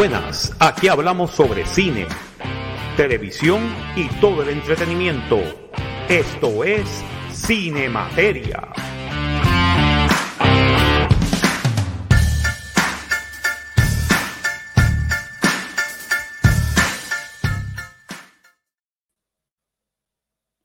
buenas, aquí hablamos sobre cine, televisión y todo el entretenimiento. Esto es Cinemateria.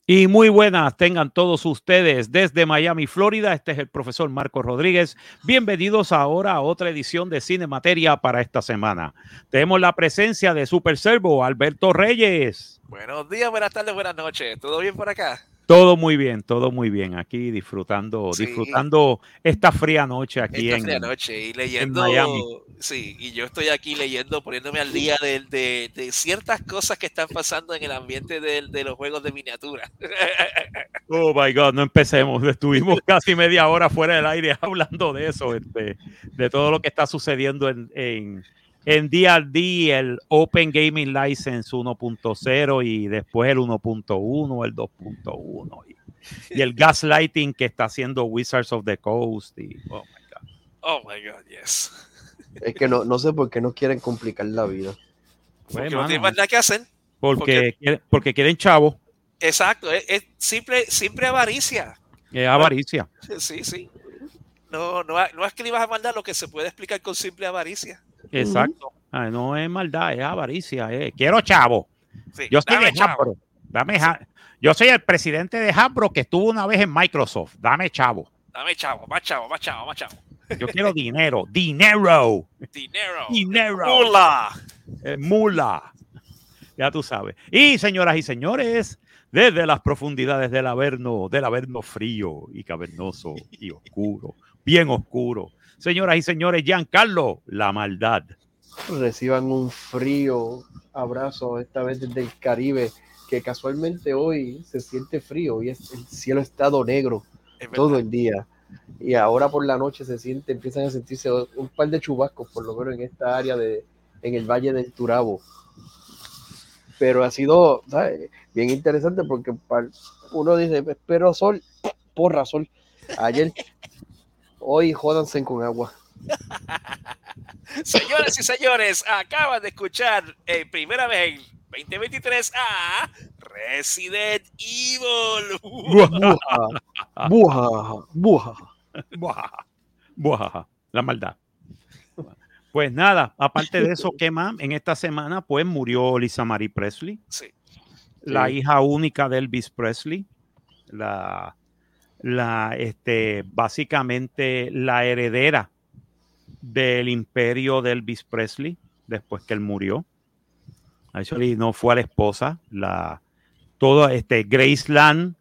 Y muy buenas tengan todos ustedes desde Miami, Florida. Este es el profesor Marco Rodríguez. Bienvenidos ahora a otra edición de Cine Materia para esta semana. Tenemos la presencia de Super Servo, Alberto Reyes. Buenos días, buenas tardes, buenas noches. ¿Todo bien por acá? Todo muy bien, todo muy bien. Aquí disfrutando, Sí. disfrutando esta fría noche aquí Esta en, fría noche y leyendo. Miami. Sí, y yo estoy aquí leyendo, poniéndome al día de, de- de ciertas cosas que están pasando en el ambiente del- de, los juegos de miniatura. Oh my God, no empecemos. Estuvimos casi media hora fuera del aire hablando de eso, este, de todo lo que está sucediendo en, en, en D&D, el Open Gaming License 1.0 y después el 1.1, el 2.1 y, y el gaslighting que está haciendo Wizards of the Coast. Y, oh my God. Oh my God, yes. Es que no, no sé por qué no quieren complicar la vida. Pues, Porque no mano, tienen más nada que hacer. porque, quieren- porque quieren chavo, Exacto, es, es simple, simple avaricia. es avaricia. Sí, sí. No, no, no es que le ibas a mandar lo que se puede explicar con simple avaricia. Exacto. Ah, no es maldad, es avaricia. quiero chavo. Sí, Yo soy dame, de chavo. Hasbro. Dame ja- Yo soy el presidente de Hasbro que estuvo una vez en Microsoft. Dame chavo. Dame chavo, más chavo, más chavo, más chavo. Yo quiero dinero. Dinero. Dinero. Dinero. Mula. Eh, mula. Ya tú sabes. Y señoras y señores, desde las profundidades del Averno, del Averno frío y cavernoso y oscuro, bien oscuro. Señoras y señores, Giancarlo, la maldad. Reciban un frío abrazo, esta vez desde el Caribe, que casualmente hoy se siente frío y es, el cielo ha estado negro Es todo el día. Y ahora por la noche se siente, empiezan a sentirse un par de chubascos, por lo menos en esta área de, en el Valle del Turabo. Pero ha sido ¿sabes? bien interesante porque uno dice, espero sol, porra sol. Ayer, hoy jódanse con agua. Señoras y señores, acaban de escuchar en primera vez en 2023 a Resident Evil. Buja, buja, buja. Buah, buah, la maldad. Pues nada, aparte de eso, ¿qué más? En esta semana, pues murió Lisa Marie Presley, Sí, la Sí. hija única de Elvis Presley, la, la, este, básicamente la heredera del imperio de Elvis Presley, después que él murió. Actually, no fue a la esposa, la, todo, este, Graceland,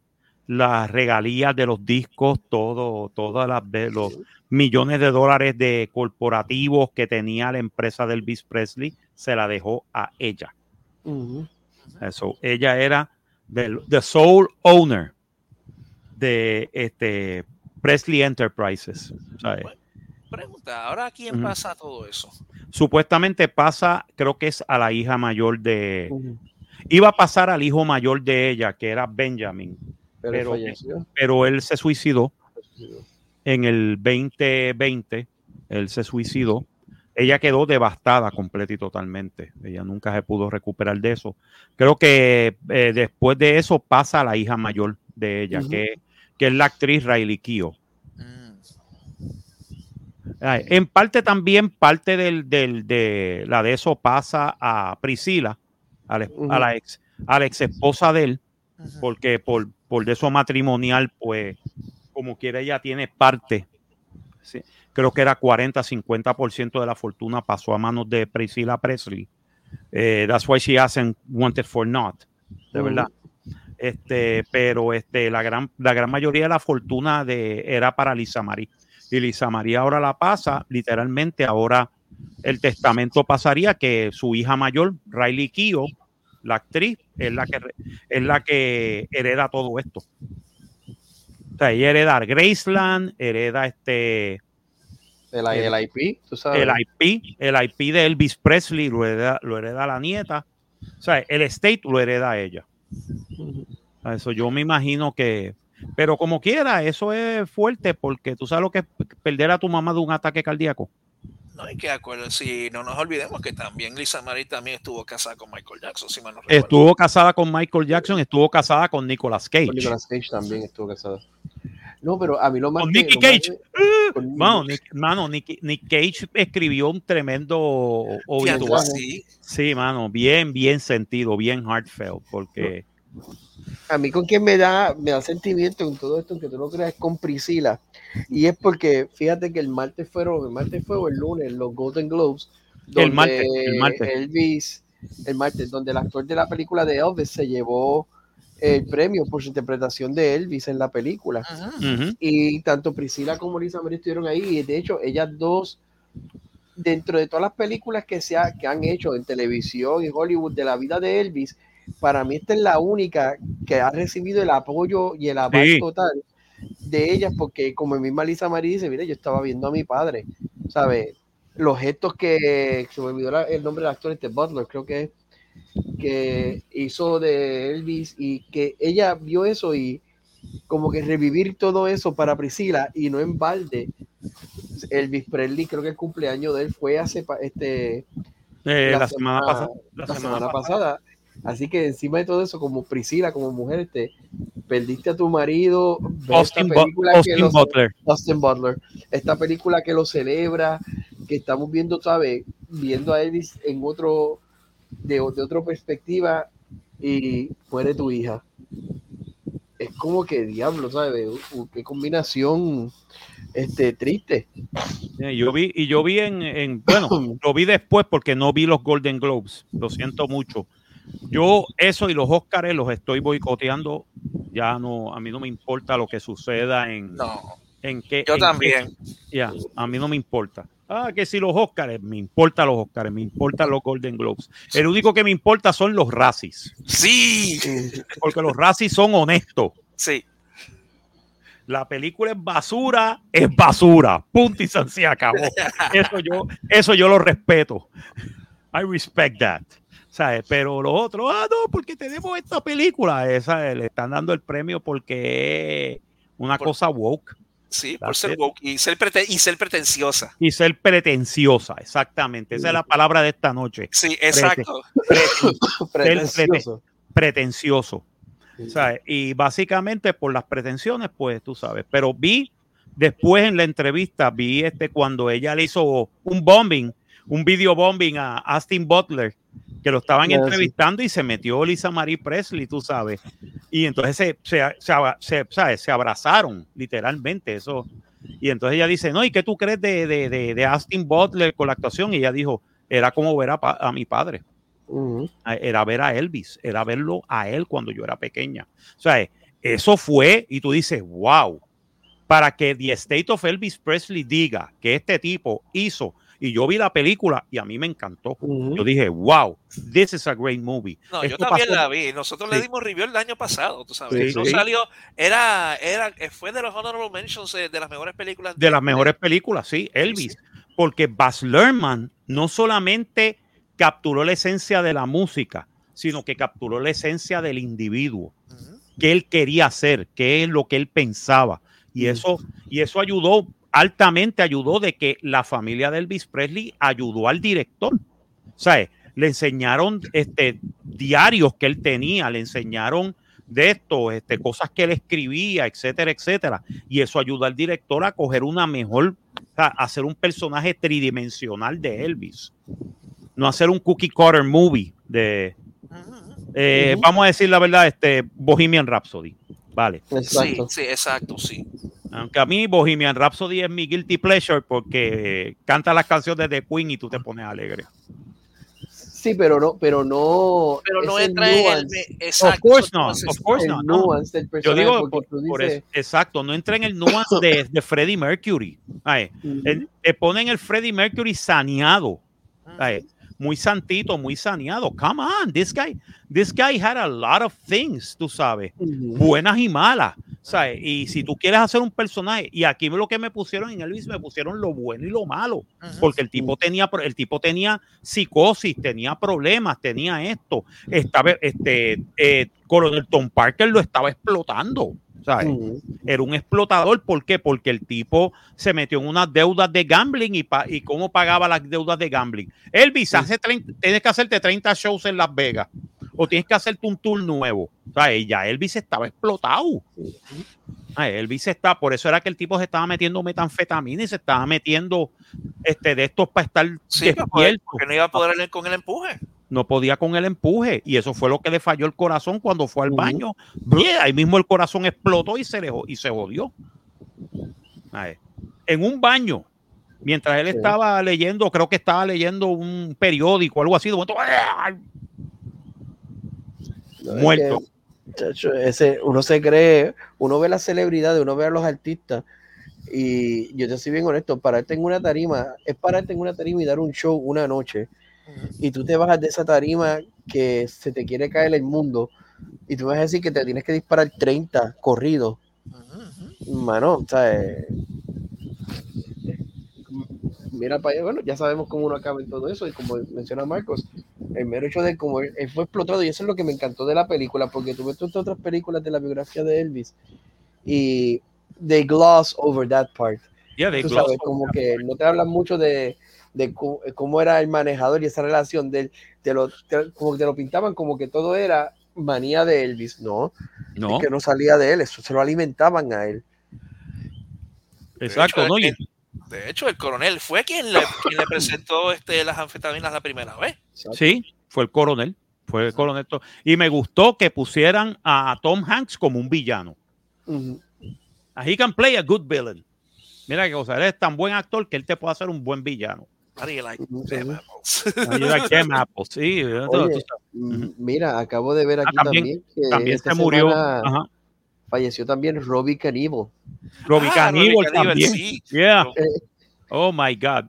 las regalías de los discos, todo, todas las de los millones de dólares de corporativos que tenía la empresa de Elvis Presley, se la dejó a ella. Eso, ella era del the sole owner de este Presley Enterprises. ¿sabes? pregunta, ¿ahora a quién pasa todo eso? Supuestamente pasa, creo que es a la hija mayor de. Iba a pasar al hijo mayor de ella, que era Benjamin, Pero, pero él se suicidó en el 2020. Él se suicidó. Ella quedó devastada completa y totalmente. Ella nunca se pudo recuperar de eso. Creo que eh, después de eso pasa a la hija mayor de ella, que, que es la actriz Riley Keough. Mm, En parte también, parte del, del- de la de eso pasa a Priscila, a la, a la ex, a la ex esposa de él, porque por, por de eso matrimonial, pues, como quiera, ella tiene parte. sí, creo que era 40, 50% de la fortuna pasó a manos de Priscilla Presley. Eh, that's why she hasn't wanted for not, de verdad. Este, pero este, la gran, la gran mayoría de la fortuna de, era para Lisa Marie. Y Lisa María ahora la pasa, literalmente ahora el testamento pasaría que su hija mayor, Riley Keough, la actriz, es la que, es la que hereda todo esto. O sea, ella hereda Graceland, hereda este, El, el IP, tú sabes. el IP, el IP de Elvis Presley lo hereda, lo hereda la nieta. O sea, el estate lo hereda ella. A Eso yo me imagino que, pero como quiera, eso es fuerte porque tú sabes lo que es perder a tu mamá de un ataque cardíaco. No, hay que acuerdo, si no nos olvidemos que también Lisa Marie también estuvo casada con Michael Jackson, si mal no recuerdo. Estuvo casada con Michael Jackson, estuvo casada con Nicolas Cage. Con Nicolas Cage también estuvo casada. No, pero a mí lo más. Con que- Nicky más Cage. que- con- Mano, Nick, mano, Nick, Nick Cage escribió un tremendo obituario. sí. Sí, mano, bien, bien sentido, bien heartfelt, porque A mí con quien me da, me da sentimiento en todo esto, que tú no creas, es con Priscila. Y es porque, fíjate que el martes fueron, el martes fue o el lunes, los Golden Globes. El martes, el martes. Elvis, el martes, donde el actor de la película de Elvis se llevó el premio por su interpretación de Elvis en la película. Y tanto Priscila como Lisa Marie estuvieron ahí. Y de hecho, ellas dos, dentro de todas las películas que, se ha- que han hecho en televisión y Hollywood de la vida de Elvis, para mí esta es la única que ha recibido el apoyo y el aval Sí. total de ellas, porque como misma Lisa Marie dice, mire, yo estaba viendo a mi padre, ¿sabes? Los gestos que, se me olvidó la- el nombre del actor, este Butler, creo que es, que hizo de Elvis y que ella vio eso y como que revivir todo eso para Priscila y no en balde. Elvis Presley, creo que el cumpleaños de él fue hace este eh, La la, semana, semana- pasada. La, la semana semana pasada. Así que encima de todo eso, como Priscila, como mujer, este, perdiste a tu marido, Austin, esta película que lo- Butler. Austin Butler, esta película que lo celebra, que estamos viendo, ¿sabes? Viendo a Elvis en otro, de, de otra perspectiva y muere tu hija. Es como que diablo, ¿sabes? Qué combinación este, triste. Eh, Yo vi, y yo vi en, en- bueno, lo vi después porque no vi los Golden Globes. Lo siento mucho. Yo eso y los Oscars los estoy boicoteando. Ya no, a mí no me importa lo que suceda en, No, en qué. yo en también. ya, a mí no me importa. Ah, que si los Oscars, me importa los Oscars, me importan los Golden Globes. El único que me importa son los Razzies, Sí, porque los Razzies son honestos. sí. La película es basura, es basura. Punto y se acabó. Eso yo, eso yo lo respeto. I respect that. ¿Sabes? Pero lo otro, ah, no, porque tenemos esta película. Esa le están dando el premio porque es una Por- cosa woke Sí, por ser it. woke y ser, prete- y ser pretenciosa. y ser pretenciosa. Exactamente. Esa es la palabra de esta noche. Sí, exacto. Preten- Pretencioso. pretencioso. ¿sabes? Y básicamente por las pretensiones, pues tú sabes. Pero vi después en la entrevista, vi este cuando ella le hizo un bombing, un video bombing a Austin Butler, que lo estaban Ah, sí. entrevistando y se metió Lisa Marie Presley, tú sabes. Y entonces se, se, se, se- ¿sabes? se abrazaron, literalmente, eso. Y entonces ella dice, no, ¿y qué tú crees de, de, de, de Austin Butler con la actuación? Y ella dijo, era como ver a, a mi padre Ujú. a- era ver a Elvis, era verlo a él cuando yo era pequeña. O sea, eso fue, y tú dices, wow, para que The State of Elvis Presley diga que este tipo hizo, y yo vi la película y a mí me encantó. Yo dije, wow, this is a great movie. No, yo también pasó- la vi. Nosotros le dimos review el año pasado, tú sabes. Sí, Eso sí. salió, era, era, eh, fue de los honorable mentions eh, de las mejores películas. de las mejores películas, sí, Elvis, porque Baz Luhrmann no solamente capturó la esencia de la música, sino que capturó la esencia del individuo. Qué él quería hacer, qué es lo que él pensaba. Y eso, y eso ayudó, altamente ayudó de que la familia de Elvis Presley ayudó al director. O sea, le enseñaron este, diarios que él tenía, le enseñaron de esto, este, cosas que él escribía, etcétera, etcétera. Y eso ayudó al director a coger una mejor, a hacer un personaje tridimensional de Elvis. No hacer un cookie cutter movie de, eh. Vamos a decir la verdad, este Bohemian Rhapsody. Vale. Sí, sí, exacto, sí. Aunque a mí Bohemian Rhapsody es mi guilty pleasure porque canta las canciones de Queen y tú te pones alegre. Sí, pero no, pero no. Pero no entra en el. nuance, Exacto, course eso no not, of course el not, no. Yo digo por, por eso, exacto, no entra en el nuance de, de Freddie Mercury. Ay, ujú, el- te ponen el Freddie Mercury saneado, ay, muy santito, muy saneado. Come on, this guy, this guy had a lot of things, tú sabes. buenas y malas. ¿sabes? Y si tú quieres hacer un personaje, y aquí lo que me pusieron en Elvis, me pusieron lo bueno y lo malo, porque el tipo tenía, el tipo tenía psicosis, tenía problemas, tenía esto. Estaba, este, eh, Coronel Tom Parker lo estaba explotando. ¿Sabes? Era un explotador. ¿Por qué? Porque el tipo se metió en unas deudas de gambling y, pa- y cómo pagaba las deudas de gambling. Elvis, Sí. hace 30 tienes que hacerte 30 shows en Las Vegas o tienes que hacerte un tour nuevo. Sea, ya Elvis estaba explotado. Ah, Elvis está, por eso era que el tipo se estaba metiendo metanfetamina y se estaba metiendo este, de estos para estar Sí, despierto. porque no iba a poder con el empuje. No podía con el empuje y eso fue lo que le falló el corazón cuando fue al baño. Ahí mismo el corazón explotó y se, le, jo- y se jodió. En un baño, mientras él estaba leyendo, creo que estaba leyendo un periódico o algo así, de momento, muerto. que, chacho, ese, uno se cree, uno ve las celebridades, uno ve a los artistas y yo te soy bien honesto, pararte en una tarima, es pararte en una tarima y dar un show una noche y tú te bajas de esa tarima que se te quiere caer el mundo y tú vas a decir que te tienes que disparar 30 corridos, mano, o sea, eh, mira para allá, bueno, ya sabemos cómo uno acaba en todo eso y como menciona Marcos, el mero hecho de cómo él, él fue explotado y eso es lo que me encantó de la película, porque tú ves todas otras películas de la biografía de Elvis y they gloss over that part. Yeah, they Tú glossed sabes, over como that que no te hablan mucho de, de cómo, cómo era el manejador y esa relación de él, te lo, te- como que te lo pintaban como que todo era manía de Elvis, no, No, es que no salía de él, eso se lo alimentaban a él. exacto, De hecho, ¿no? El- De hecho, el coronel fue quien le, quien le presentó este, las anfetaminas la primera vez. Sí, fue el coronel. Fue el coronel. Y me gustó que pusieran a Tom Hanks como un villano. A he can play a good villain. Mira qué cosa, él es tan buen actor que él te puede hacer un buen villano. How do you like Ujú, them apples? Ahí era Jem Apple, sí. eso- Oye, tú sabes. Mm, Mira, acabo de ver aquí también- también, que También esta se murió. Ajá. falleció también Robbie Cannibal. Robbie Ah, Cannibal también. sí. Yeah. Eh, Oh my God.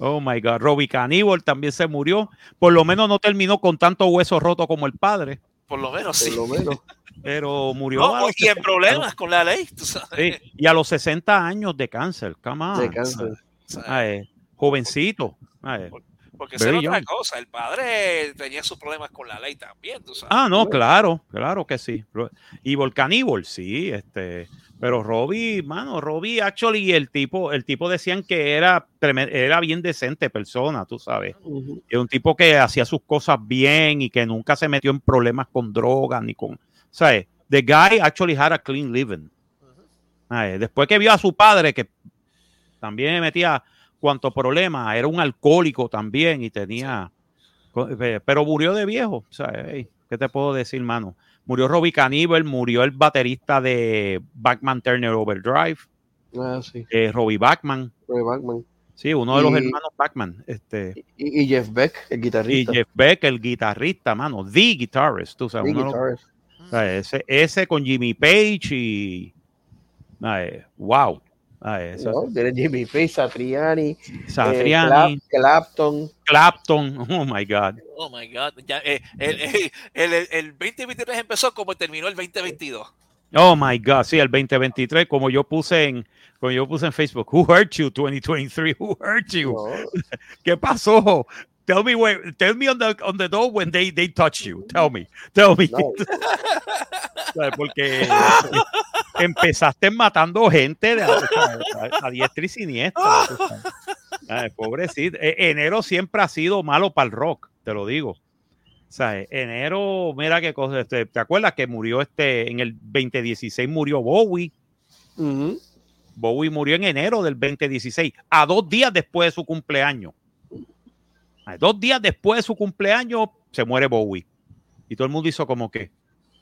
Oh my God. Robbie Cannibal también se murió. Por lo menos no terminó con tanto hueso roto como el padre, Por lo menos, por sí. lo menos. pero murió. No, a los y en 60 problemas con la ley, tú sabes. Sí, y a los 60 años de cáncer. Come on. de cáncer. O sea, Ay, jovencito. Ay. porque esa era otra cosa. El padre tenía sus problemas con la ley también, tú sabes. Ah, no, claro, claro que sí. Y Volcaníbal, sí, este, pero Robbie, mano, Robbie, actually, el tipo, el tipo decían que era, era bien decente persona, tú sabes. Es un tipo que hacía sus cosas bien y que nunca se metió en problemas con drogas ni con, ¿sabes? The guy actually had a clean living. Ay, después que vio a su padre, que también metía cuanto problema, era un alcohólico también y tenía, eh, pero murió de viejo, o sea, ¿qué te puedo decir, mano? Murió Robbie Cannibal, murió el baterista de Backman Turner Overdrive, Ah, sí, eh, Robbie Backman, Roy Backman. sí, uno de los Y- hermanos Backman, este, Y, y Jeff Beck, el y guitarrista. Jeff Beck, el guitarrista, mano, the guitarist, tú sabes, the uno guitarist. o sea, ese, ese con Jimmy Page y, ay, wow, ay, eso- ¿no? Tiene Jimmy Page, Satriani, eh, Satriani, Clapton. Clapton, oh my God. Oh my God. Ya, eh, el, el, el- el 2023 empezó como terminó el 2022. Oh my God, sí, el 2023, como yo puse en, como yo puse en Facebook, Who hurt you 2023? Who hurt you? ¿no? ¿Qué pasó? Tell me where, tell me on the, on the door when they, they touch you. Tell me, tell me. Porque empezaste matando gente de, a, a- a diestra y siniestra. Ay, pobrecito. E- Enero siempre ha sido malo para el rock, te lo digo. O sea, enero, mira qué cosa. este, ¿Te acuerdas que murió este en el 2016 murió Bowie? Bowie murió en enero del 2016, a dos días después de su cumpleaños. Dos días después de su cumpleaños se muere Bowie. Y todo el mundo hizo como que,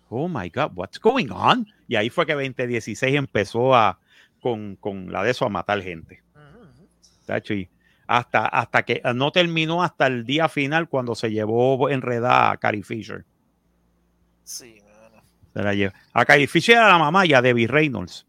oh my God, what's going on? Y ahí fue que 2016 empezó a, con, con la de eso a matar gente. Tacho, y hasta, hasta que no terminó hasta el día final cuando se llevó enredada a Carrie Fisher. Sí. Se la llevó. A Carrie Fisher era la mamá y a Debbie Reynolds.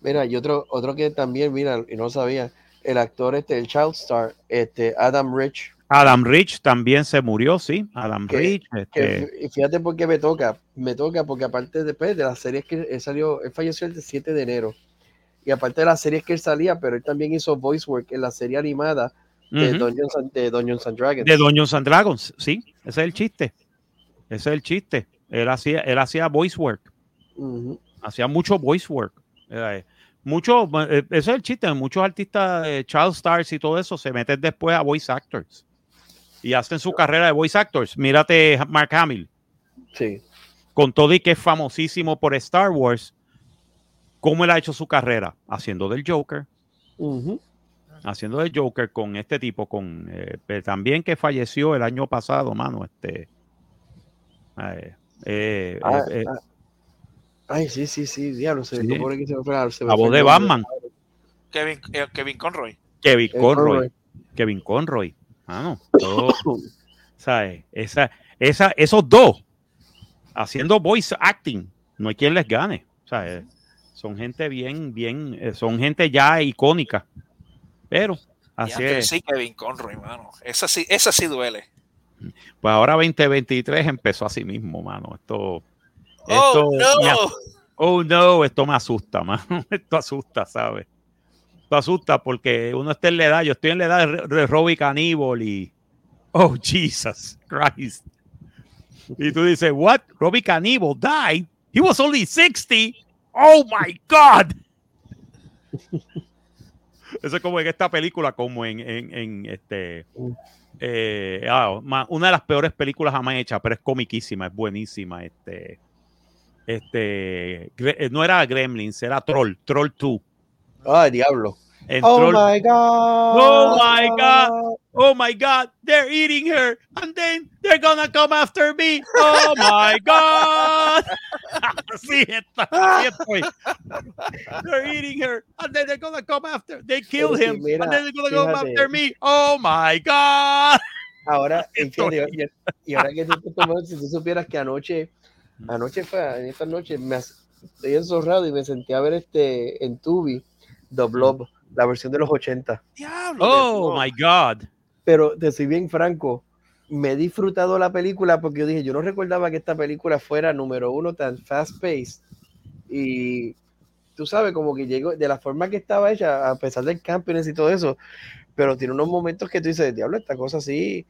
Mira, y otro, otro que también, mira, y no lo sabía, el actor este, el Child Star, este, Adam Rich, Adam Rich también se murió, sí. Adam Que- Rich. que este, fí- fíjate por qué me toca, me toca porque aparte después de las series que él salió, él falleció el 7 de enero, y aparte de las series que él salía, pero él también hizo voice work en la serie animada de, ujú. Dungeons, and, de Dungeons and Dragons. de Dungeons and Dragons, sí, ese es el chiste. Ese es el chiste. Él hacía, él hacía voice work. Ujú. Hacía mucho voice work. Eh, mucho, eh, ese es el chiste. Muchos artistas, eh, child stars y todo eso, se meten después a voice actors y hacen su carrera de voice actors. Mírate Mark Hamill. Sí. Con todo y que es famosísimo por Star Wars, ¿cómo él ha hecho su carrera? Haciendo del Joker. Ujú. Haciendo del Joker con este tipo, con eh, también que falleció el año pasado, mano. Este. eh, eh, Ah, eh, ah. Ay, sí, sí, sí, diablo, se Sí. que se me se me la voz de. Batman, Kevin, eh, Kevin Conroy. Kevin Conroy. Kevin Conroy. Mano, todo, ¿sabes? Esa, esa, esos dos haciendo voice acting, no hay quien les gane. ¿sabes? Son gente bien, bien, eh, son gente ya icónica. Pero así es. Sí, Kevin Conroy, mano. Esa sí, esa sí duele. Pues ahora 2023 empezó así mismo, mano. Esto, Oh, esto me no. oh no, esto me asusta, mano. Esto asusta, ¿sabes? Esto asusta porque uno está en la edad, yo estoy en la edad de, Robbie Caníbal y oh Jesus Christ. Y tú dices, what? Robbie Caníbal died? He was only 60. Oh my God. Eso es como en esta película, como en, este. eh, ah, una de las peores películas jamás hechas, pero es comiquísima, es buenísima. Este, este, eh, no era Gremlins, era Troll, Troll 2. Ay, diablo. Oh my God. Oh my God. oh my God, they're eating her, and then they're gonna come after me. Oh my God. así está, así estoy. They're eating her, and then they're gonna come after. They kill sí, him, mira, and then they're gonna come fíjate. after me. Oh my God. Ahora, fíjate, y- y ahora que tú, te tomas- si tú supieras que anoche, anoche fue, en esta noche, me estoy encerrado y me senté a ver este en Tubi, The Blob, la versión de los 80. Diablo. Oh my God. Pero te soy bien franco, me he disfrutado la película porque yo dije, yo no recordaba que esta película fuera número uno tan fast paced. Y tú sabes, como que llegó de la forma que estaba hecha, a pesar del camping y todo eso, pero tiene unos momentos que tú dices, diablo, esta cosa sí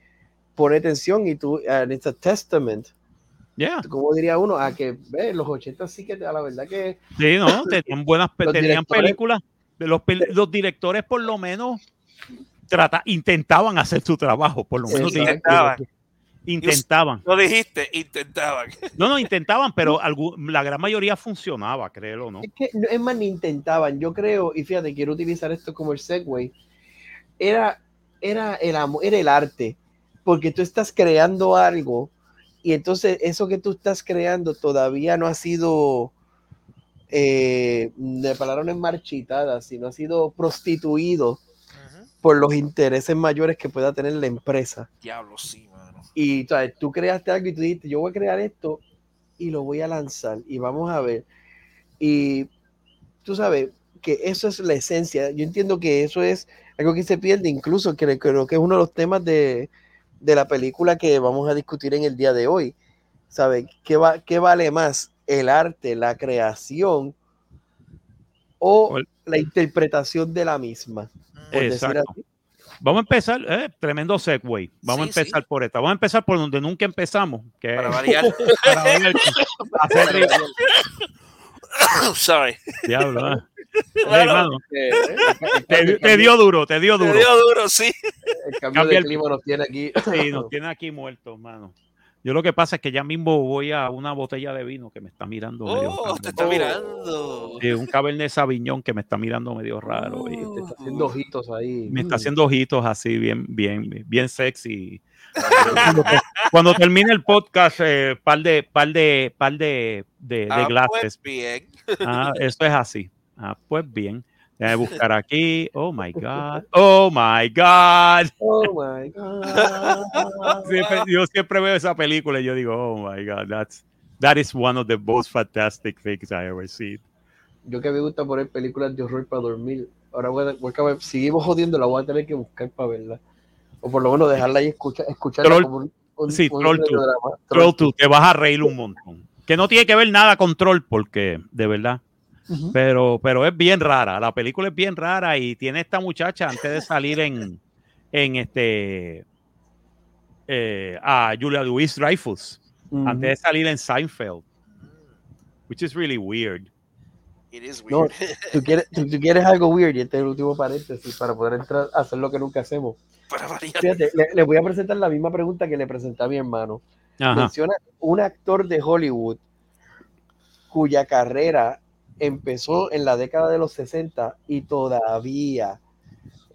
pone tensión y tú, and it's a testament, Yeah. como diría uno, a que ve, los 80 sí que a la verdad que Sí, no, tenían buenas tenían películas. Los, directores por lo menos trata, intentaban hacer su trabajo, por lo menos. Intentaban. intentaban. Lo dijiste, intentaban. No, no, intentaban, pero la gran mayoría funcionaba, créelo, ¿no? Es que es más, ni intentaban. Yo creo, y fíjate, quiero utilizar esto como el segue. Era, era, el, amor, era el arte, porque tú estás creando algo y entonces eso que tú estás creando todavía no ha sido, eh, de palabra no es marchitada, sino ha sido prostituido Ujú. por los intereses mayores que pueda tener la empresa. Diablo, sí, mano. Y ¿sabes? tú creaste algo y tú dijiste, yo voy a crear esto y lo voy a lanzar y vamos a ver. Y tú sabes que eso es la esencia. Yo entiendo que eso es algo que se pierde, incluso que creo que es uno de los temas de, de la película que vamos a discutir en el día de hoy. ¿Sabes? ¿Qué, va, qué vale más? ¿El arte, la creación o la interpretación de la misma? Exacto. Vamos a empezar, eh, tremendo segue. Vamos Sí, a empezar sí. por esta. Vamos a empezar por donde nunca empezamos, que Para es variar. para ver- hacer. Sorry. Diablo, eh. Claro. Hey, mano, Eh, el- te, te dio duro, te dio Te duro. dio duro, sí. El cambio Cambia de el- clima nos tiene aquí. Sí, nos tiene aquí muertos, mano. Yo lo que pasa es que ya mismo voy a una botella de vino que me está mirando medio Oh, raro. te está mirando. Sí, un Cabernet Sauvignon que me está mirando medio raro. y Oh. Te está haciendo ojitos ahí. me está Mm. haciendo ojitos así, bien, bien, bien sexy. cuando, cuando termine el podcast, eh, par de, par de, par de, de, de Ah, glasses. pues bien. Ah, esto es así. Ah, pues bien. Déjame buscar aquí. Oh my God. Oh my God. Oh my God. Siempre- yo siempre veo esa película y yo digo, oh my God, that's, that is one of the most fantastic things I ever seen. Yo que me gusta poner películas de horror para dormir. Ahora voy a, voy a seguimos jodiendo, la voy a tener que buscar para verla. O por lo menos dejarla ahí escucha, escucharla Troll- como un, un, sí, un Troll two. radiodrama. Troll 2, te vas a reír un montón. Que no tiene que ver nada con Troll, porque, de verdad. Pero, pero es bien rara. La película es bien rara y tiene esta muchacha antes de salir en, en este. eh, a Julia Louis Dreyfus. Ujú. Antes de salir en Seinfeld. Which is really weird. It is No, weird. tú quieres, tú, tú quieres algo weird y este es el último paréntesis para poder entrar a hacer lo que nunca hacemos. Fíjate, le, le voy a presentar la misma pregunta que le presenté a mi hermano. Ajá. Menciona un actor de Hollywood cuya carrera empezó en la década de los 60 y todavía,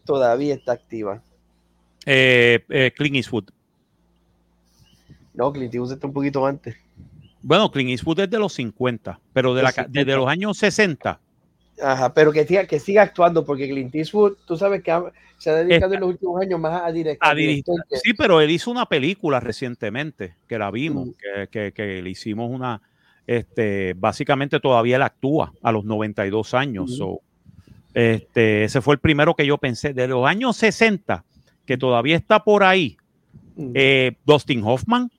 todavía está activa. Eh, eh, Clint Eastwood. No, Clint Eastwood está un poquito antes. Bueno, Clint Eastwood es de los 50, pero de la, Los ca- 50. desde los años 60. Ajá, pero que siga, que siga actuando, porque Clint Eastwood, tú sabes que ha- se ha dedicado Está- en los últimos años más a, direct- a a dirigir. director que- Sí, pero él hizo una película recientemente, que la vimos, Mm. que, que- que le hicimos una, este, básicamente todavía él actúa a los 92 años. Ujú. so, este, ese fue el primero que yo pensé, de los años 60, que todavía está por ahí, eh, Dustin Hoffman,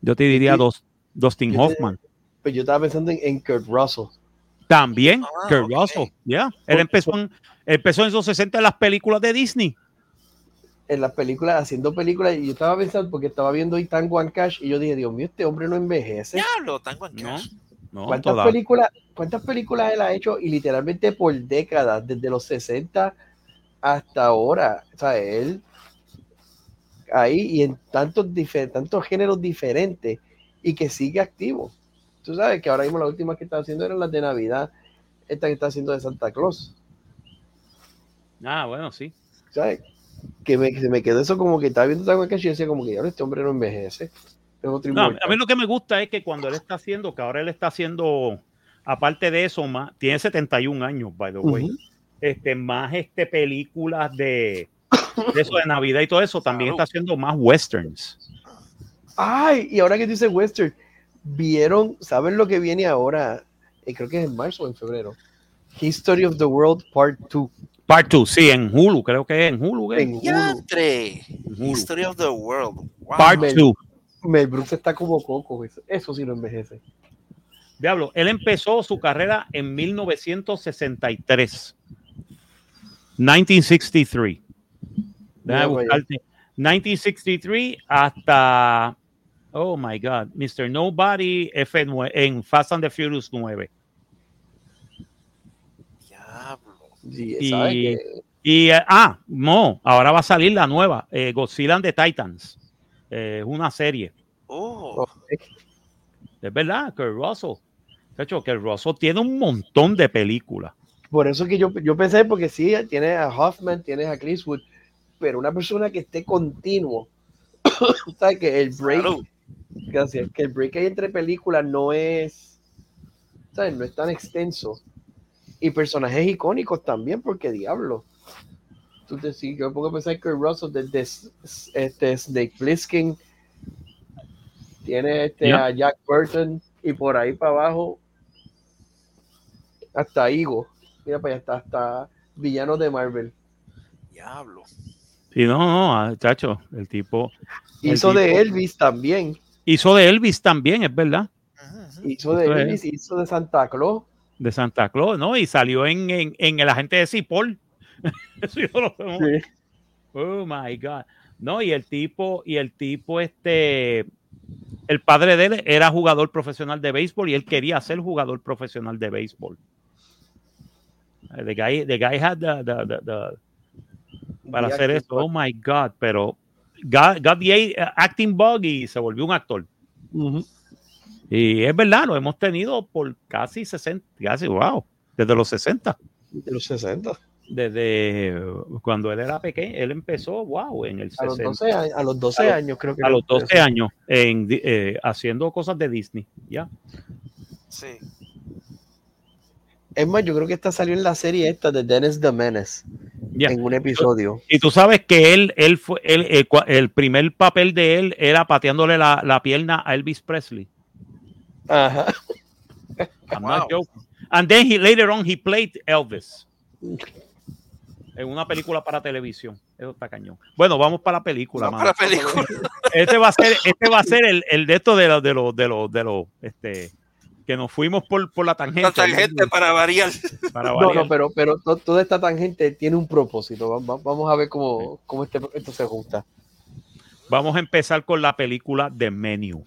yo te diría Sí. Dos- Dustin Yo te- Hoffman. Pues yo estaba pensando en, en Kurt Russell. También, Ah, Kurt. Russell, ya. Él Por- empezó en, empezó en esos 60 en las películas de Disney. En las películas, haciendo películas, y yo estaba pensando porque estaba viendo hoy Tango and Cash y yo dije, Dios mío, este hombre no envejece. Diablo, Tango and Cash. no, ¿Cuántas películas, ¿Cuántas películas él ha hecho? Y literalmente por décadas, desde los 60 hasta ahora. O sea, él ahí y en tantos, tantos géneros diferentes y que sigue activo. Tú sabes que ahora mismo las últimas que está haciendo eran las de Navidad, esta que está haciendo de Santa Claus. Ah, bueno, sí. ¿Sabes? Que me, se me quedó eso como que estaba viendo Cash y decía como que ahora este hombre no envejece. Es otro No, a mí lo que me gusta es que cuando él está haciendo, que ahora él está haciendo, aparte de eso, más, tiene 71 años, by the way, Ujú. este, más este, películas de, de eso de Navidad y todo eso, también está haciendo más westerns. Ay, y ahora que dice Western, vieron, ¿saben lo que viene ahora? Eh, creo que es en marzo o en febrero. History of the World Part 2 Part 2, sí, en Hulu, creo que es en Hulu. en Hulu. History of the World. Wow. Part Mel- 2. Mel Brooks está como coco, eso, eso sí lo envejece. Diablo, él empezó su carrera en 1963. 1963. Déjame buscarte. 1963 hasta, oh my God, Mr. Nobody F9, en Fast and the Furious 9. Diablo. Sí, Y- ¿sabe que- Y, eh, ah, no, ahora va a salir la nueva, eh, Godzilla and the Titans. Eh, Es una serie. Oh. Es verdad, Kurt Russell. De hecho, Kurt Russell tiene un montón de películas. Por eso que yo, yo pensé, porque sí, tienes a Hoffman, tienes a Chris Wood, pero una persona que esté continuo, ¿sabes? Que el break, Salud. gracias, que el break ahí entre películas no es, ¿sabes? No es tan extenso. Y personajes icónicos también, porque diablo. Tú te sí, yo pongo a pensar que Russell desde este Snake Plissken tiene este a Jack Burton y por ahí para abajo hasta Igo. Mira para allá está hasta villanos de Marvel. Diablo. Y no, no, ah, chacho, el tipo El Hizo de tipo- Elvis también. hizo de Elvis también, es verdad. Hizo de. Elvis, hizo de Santa Claus. De Santa Claus, ¿no? Y salió en, en, en el agente de Cipoll. Eso yo lo veo. Oh my God. No, y el tipo, y el tipo, este, el padre de él era jugador profesional de béisbol y él quería ser jugador profesional de béisbol. Eh, The guy, the guy had the, the- the- the- para hacer eso. Oh my God, pero got, got the acting bug y se volvió un actor. Ujú. Y es verdad, lo hemos tenido por casi 60, casi, wow, desde los 60. De los 60. Desde cuando él era pequeño, él empezó, wow, en el A los 60. 12 años, a los 12 A los- años creo que. a los empezó. 12 años en, eh, haciendo cosas de Disney. Ya. Sí. Es más, yo creo que esta salió en la serie esta de Dennis the Menace. En un episodio. Y tú sabes que él, él fue, él, el, cua- el primer papel de él era pateándole la, la pierna a Elvis Presley. Ajá. I'm Wow. not joking. And then he later on he played Elvis. En una película para televisión. Eso está cañón. Bueno, vamos para la película, para la película. Este va a ser, este va a ser el, el de esto de los, de los, de los, de los, este, que nos fuimos por, por la tangente. La tangente para variar. para No, variar. no, pero, pero to- toda esta tangente tiene un propósito. Va- va- Vamos a ver cómo, cómo este, esto se junta. Vamos a empezar con la película The Menu.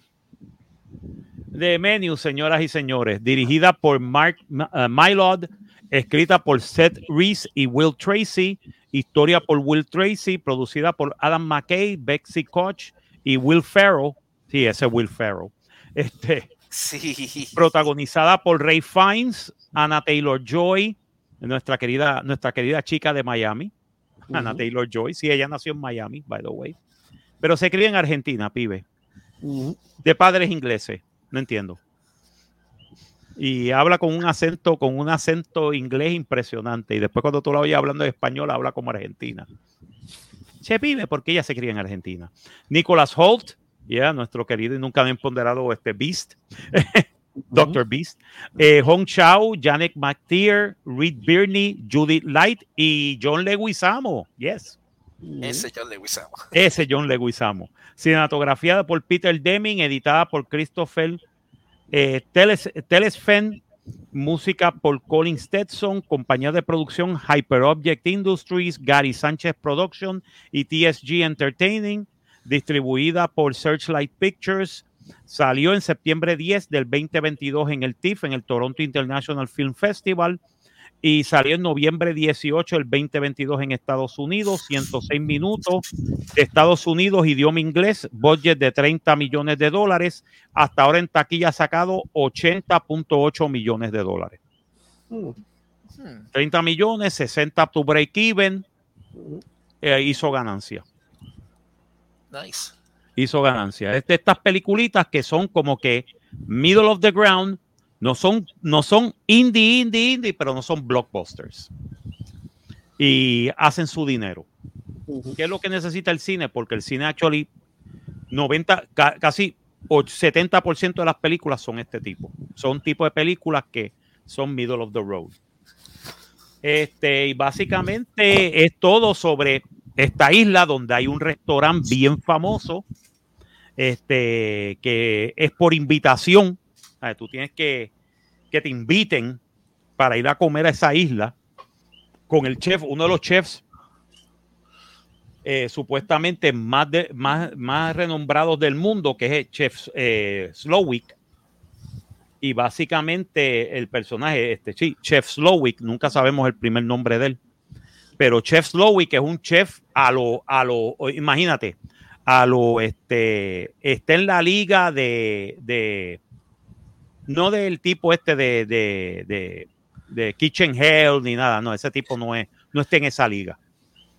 De Menu, señoras y señores, dirigida por Mark uh, Mylod, escrita por Seth Reese y Will Tracy, historia por Will Tracy, producida por Adam McKay, Betsy Koch y Will Ferrell. Sí, ese Will Ferrell. Este, Sí. protagonizada por Ray Fiennes, Anna Taylor Joy, nuestra querida, nuestra querida chica de Miami, Anna. Taylor Joy. Sí, ella nació en Miami, by the way. Pero se cría en Argentina, pibe. De padres ingleses. No entiendo. Y habla con un acento, con un acento inglés impresionante. Y después cuando tú la oyes hablando en español, habla como argentina. Se vive porque ella se cría en Argentina. Nicholas Holt, ya nuestro querido y nunca bien ponderado este Beast, Dr. Beast, eh, Hong Chao, Janet McTeer, Reed Birney, Judith Light y John Leguizamo. Yes. Ese John Leguizamo. Ese John Leguizamo. Cinematografiada por Peter Deming, editada por Christopher eh, Teles, Telesfen, música por Colin Stetson, compañía de producción Hyper Object Industries, Gary Sánchez Production y TSG Entertaining, distribuida por Searchlight Pictures. Salió en septiembre 10 del 2022 en el TIFF, en el Toronto International Film Festival, y salió en noviembre 18 del 2022 en Estados Unidos, 106 minutos de Estados Unidos, idioma inglés, budget de 30 millones de dólares. Hasta ahora en taquilla ha sacado 80.8 millones de dólares. Ujú. Hmm. 30 millones, 60 to break even, eh, hizo ganancia. Nice. Hizo ganancia. Es de estas peliculitas que son como que middle of the ground, no son, no son indie, indie, indie, pero no son blockbusters. Y hacen su dinero. Ujú. ¿Qué es lo que necesita el cine? Porque el cine, actually, 90, ca- casi och- 70% de las películas son este tipo. Son tipo de películas que son middle of the road. Este, y básicamente es todo sobre esta isla donde hay un restaurante bien famoso, este, que es por invitación. Tú tienes que que te inviten para ir a comer a esa isla con el chef, uno de los chefs eh, supuestamente más, de, más, más renombrados del mundo, que es chef eh, Slowick. Y básicamente el personaje, este sí, Chef Slowick, nunca sabemos el primer nombre de él, pero Chef Slowick es un chef a lo, a lo, imagínate, a lo, este, está en la liga de no del tipo este de, de, de, de Kitchen Hell ni nada, no, ese tipo no es, no está en esa liga.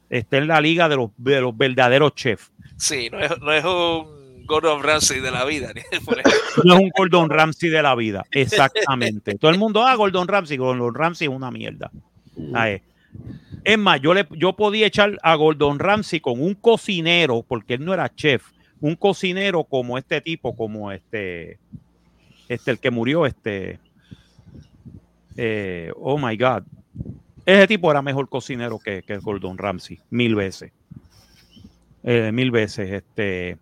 Está en la liga de los, de los verdaderos chefs. Sí, no es, no es un Gordon Ramsay de la vida. No es un Gordon Ramsay de la vida. Exactamente. Todo el mundo, ah, Gordon Ramsay. Gordon Ramsay es una mierda. Ah, eh. Es más, yo, le, yo podía echar a Gordon Ramsay con un cocinero, porque él no era chef, un cocinero como este tipo, como este, este, el que murió, este, eh, oh my God. Ese tipo era mejor cocinero que, que Gordon Ramsay, mil veces. Eh, mil veces, este,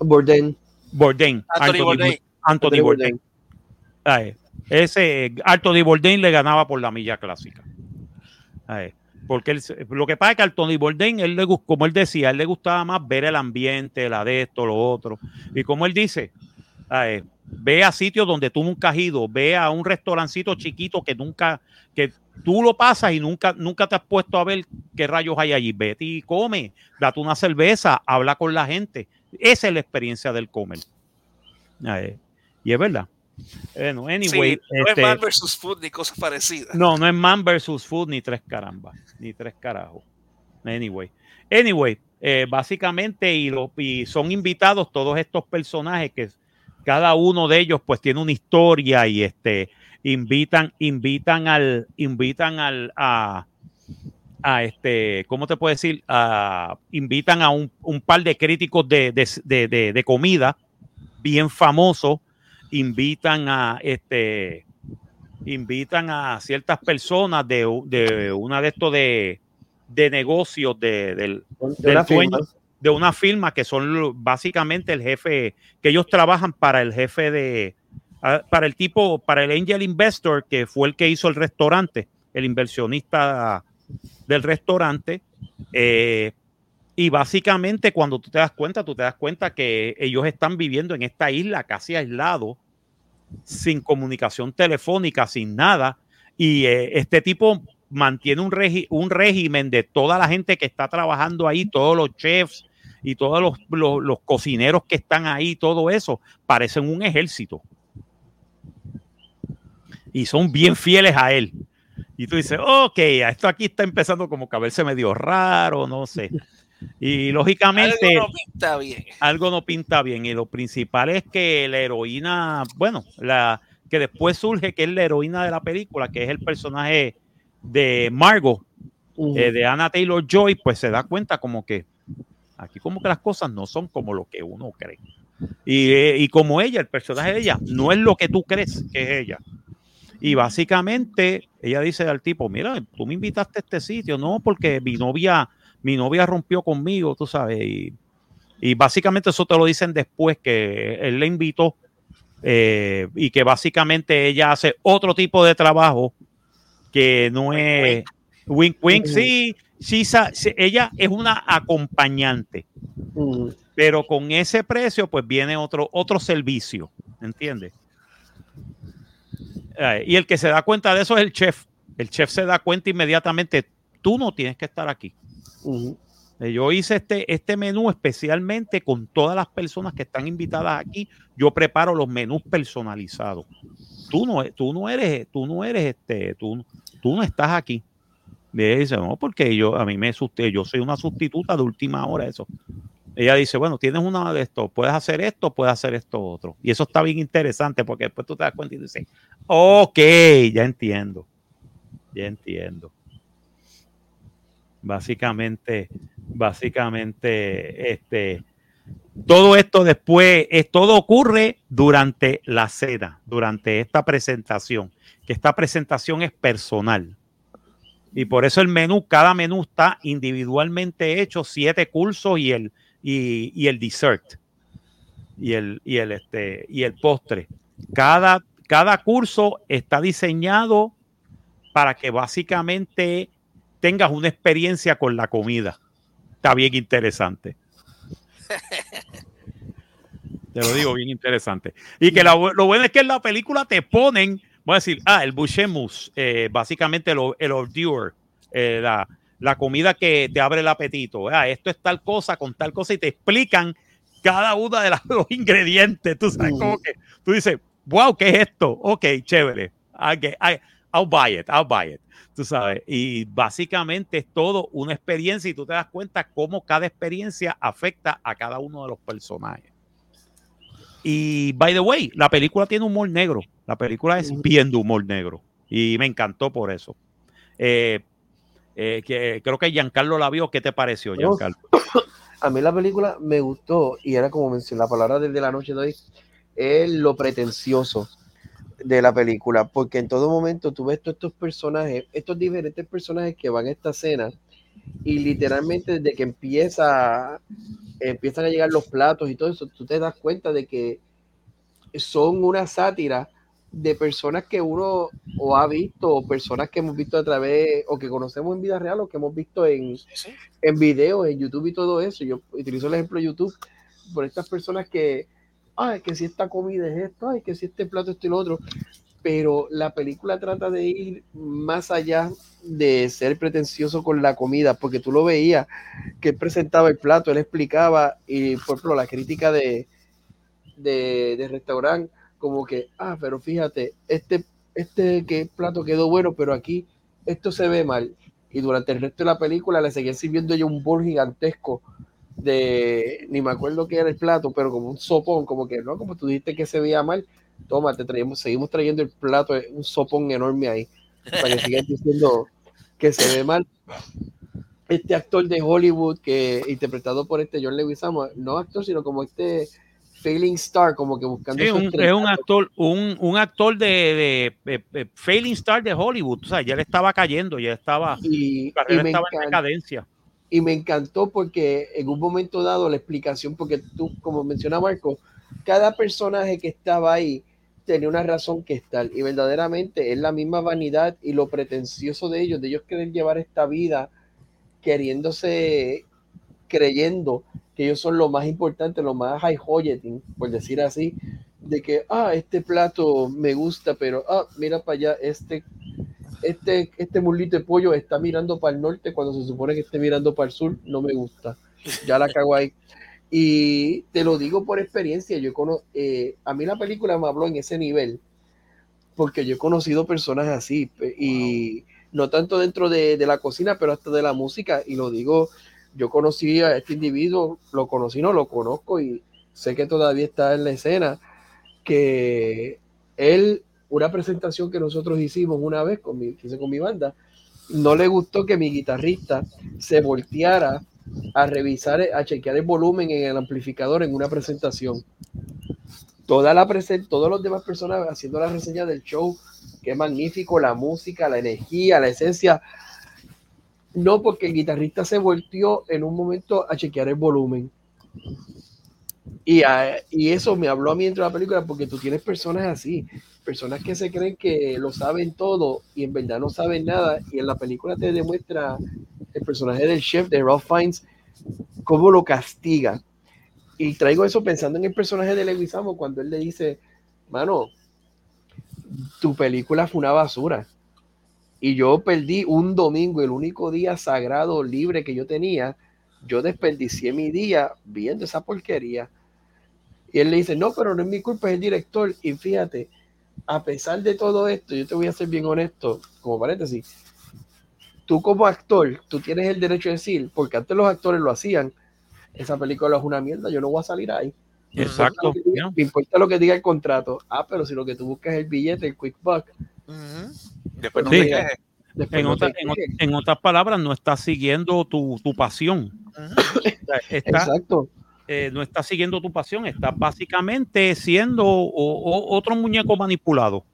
Bourdain. Bourdain. Anthony Bourdain. Anthony Bourdain. Ay, ese Anthony Bourdain le ganaba por la milla clásica. Ay, porque él, lo que pasa es que Anthony Bourdain, él le, como él decía, él le gustaba más ver el ambiente, la de esto, lo otro. Y como él dice, ay, ve a sitios donde tú nunca has ido, ve a un restaurancito chiquito que nunca, que tú lo pasas y nunca, nunca te has puesto a ver qué rayos hay allí. Vete y come, date una cerveza, habla con la gente. Esa es la experiencia del comer. Ay, y es verdad. Bueno, anyway, Sí, no este, es Man versus Food ni cosas parecidas. no, no es man versus food ni tres carambas, ni tres carajos. Anyway, anyway, eh, básicamente y, lo- y son invitados todos estos personajes que cada uno de ellos pues tiene una historia y este invitan invitan al invitan al a, a este cómo te puedo decir a, invitan a un, un par de críticos de, de, de- de- comida bien famosos invitan a este invitan a ciertas personas de, de una de estos de, de negocios de, del- De del dueño de una firma que son básicamente el jefe, que ellos trabajan para el jefe de, ah, para el tipo, para el angel investor que fue el que hizo el restaurante, el inversionista del restaurante, eh, Y básicamente cuando tú te das cuenta, tú te das cuenta que ellos están viviendo en esta isla casi aislados, sin comunicación telefónica, sin nada. Y eh, este tipo mantiene un, un régimen de toda la gente que está trabajando ahí, todos los chefs y todos los, los, los cocineros que están ahí, todo eso, parecen un ejército. Y son bien fieles a él. Y tú dices, ok, esto aquí está empezando como que a verse medio raro, no sé. Y lógicamente Algo no pinta bien. algo no pinta bien. Y lo principal es que la heroína, bueno, la que después surge que es la heroína de la película, que es el personaje de Margot, eh, de Anna Taylor Joy, pues se da cuenta como que aquí como que las cosas no son como lo que uno cree. Y, eh, y como ella, el personaje de ella, no es lo que tú crees que es ella. Y básicamente ella dice al tipo, mira, tú me invitaste a este sitio, no, porque mi novia, mi novia rompió conmigo, tú sabes, y, y básicamente eso te lo dicen después que él le invitó eh, y que básicamente ella hace otro tipo de trabajo que no es wink wink, sí, sí, sa- sí, ella es una acompañante, Ujú. pero con ese precio pues viene otro, otro servicio, ¿entiendes? Eh, y el que se da cuenta de eso es el chef. El chef se da cuenta inmediatamente, tú no tienes que estar aquí. Eh, Yo hice este, este menú especialmente con todas las personas que están invitadas aquí. Yo preparo los menús personalizados. Tú no, tú no eres, tú no eres este, tú, tú no estás aquí. Y ella dice, no, porque yo, a mí me asusté, yo soy una sustituta de última hora, eso. Ella dice, bueno, tienes una de esto, puedes hacer esto, puedes hacer esto otro. Y eso está bien interesante porque después tú te das cuenta y dices, ok, ya entiendo, ya entiendo. Básicamente, básicamente, este, todo esto después, es, todo ocurre durante la cena, durante esta presentación, que esta presentación es personal. Y por eso el menú, cada menú está individualmente hecho, siete cursos y el, y, y el dessert. Y el, y el, este, y el postre. Cada, cada curso está diseñado para que básicamente tengas una experiencia con la comida. Está bien interesante. Te lo digo, bien interesante. Y que lo, lo bueno es que en la película te ponen, voy a decir, ah, el boucher mousse, eh, básicamente el hors d'oeuvre, eh, la, la comida que te abre el apetito. Ah, esto es tal cosa con tal cosa y te explican cada uno de los ingredientes. Tú sabes, Ujú. como que tú dices, wow, ¿qué es esto? Ok, chévere. Get- I- I'll buy it, I'll buy it. Tú sabes, y básicamente es todo una experiencia y tú te das cuenta cómo cada experiencia afecta a cada uno de los personajes. Y by the way, la película tiene humor negro. La película es bien de humor negro y me encantó por eso. Eh, eh, que, creo que Giancarlo la vio. ¿Qué te pareció, Giancarlo? A mí la película me gustó y era como mencioné, la palabra desde la noche de hoy, es lo pretencioso de la película, porque en todo momento tú ves todos estos personajes, estos diferentes personajes que van a esta cena y literalmente desde que empieza, empiezan a llegar los platos y todo eso, tú te das cuenta de que son una sátira de personas que uno o ha visto o personas que hemos visto a través o que conocemos en vida real o que hemos visto en, Sí, sí. en videos, en YouTube y todo eso. Yo utilizo el ejemplo de YouTube por estas personas que, ay, que si esta comida es esto, ay, que si este plato esto y lo otro. Pero la película trata de ir más allá de ser pretencioso con la comida, porque tú lo veías, que él presentaba el plato, él explicaba, y por ejemplo, la crítica de, de, de restaurante, como que, ah, pero fíjate, este, este que plato quedó bueno, pero aquí esto se ve mal y durante el resto de la película le seguían sirviendo ya un bol gigantesco de, ni me acuerdo qué era el plato, pero como un sopón, como que, ¿no? Como tú dijiste que se veía mal, toma, te traemos, seguimos trayendo el plato, un sopón enorme ahí, para que sigan diciendo que se ve mal. Este actor de Hollywood, que interpretado por este John Leguizamo, no actor, sino como este failing star, como que buscando Sí, un- es un actor, un, un actor de, de, de- de failing star de Hollywood. O sea, ya le estaba cayendo, ya estaba, y, me estaba en decadencia. y me encantó porque en un momento dado la explicación, porque tú, como menciona Marco, cada personaje que estaba ahí tenía una razón que estar y verdaderamente es la misma vanidad y lo pretencioso de ellos, de ellos querer llevar esta vida queriéndose creyendo que ellos son lo más importante, lo más high hoyeting, por decir así, de que, ah, este plato me gusta, pero, ah, mira para allá, este, este, este mulito de pollo está mirando para el norte cuando se supone que esté mirando para el sur, no me gusta. Ya la cago ahí. Y te lo digo por experiencia, yo conozco, eh, a mí la película me habló en ese nivel, porque yo he conocido personas así, y no tanto dentro de, de, la cocina, pero hasta de la música, y lo digo, yo conocí a este individuo, lo conocí, no lo conozco, y sé que todavía está en la escena, que él, una presentación que nosotros hicimos una vez con mi, con mi banda, no le gustó que mi guitarrista se volteara a revisar, a chequear el volumen en el amplificador en una presentación. Toda la presen todos los demás personas haciendo la reseña del show, qué magnífico, la música, la energía, la esencia. No, porque el guitarrista se volteó en un momento a chequear el volumen. Y, y eso me habló a mí dentro de la película porque tú tienes personas así, personas que se creen que lo saben todo y en verdad no saben nada. Y en la película te demuestra el personaje del chef de Ralph Fiennes, cómo lo castiga. Y traigo eso pensando en el personaje de Leguizamo cuando él le dice, mano, tu película fue una basura. Y yo perdí un domingo, el único día sagrado libre que yo tenía. Yo desperdicié mi día viendo esa porquería. Y él le dice, no, pero no es mi culpa, es el director. Y fíjate, a pesar de todo esto, yo te voy a ser bien honesto, como paréntesis, tú como actor, tú tienes el derecho de decir, porque antes los actores lo hacían, esa película es una mierda, yo no voy a salir ahí. Exacto. Me importa, lo que diga el contrato. Ah, pero si lo que tú buscas es el billete, el quick buck. Después no sí. en, no otra, en, en, otras palabras, no estás siguiendo tu, tu pasión. está, Exacto. Eh, no estás siguiendo tu pasión, estás básicamente siendo o, o, otro muñeco manipulado.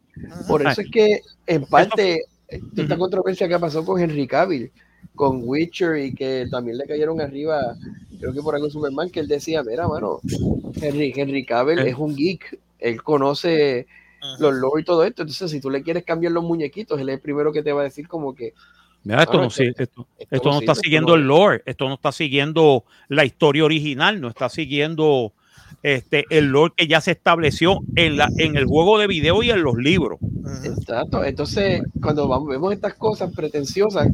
Por eso es que, en parte, esta controversia que pasó con Henry Cavill, con Witcher y que también le cayeron arriba, creo que por algo Superman, que él decía, mira, mano, Henry, Henry Cavill es un geek, él conoce los lore y todo esto, entonces si tú le quieres cambiar los muñequitos, él es el primero que te va a decir como que... Mira, esto, no, esto, esto, esto no está siguiendo el lore, esto no está siguiendo la historia original, no está siguiendo este, el lore que ya se estableció en, la, en el juego de video y en los libros. Exacto. Entonces, cuando vamos, vemos estas cosas pretenciosas,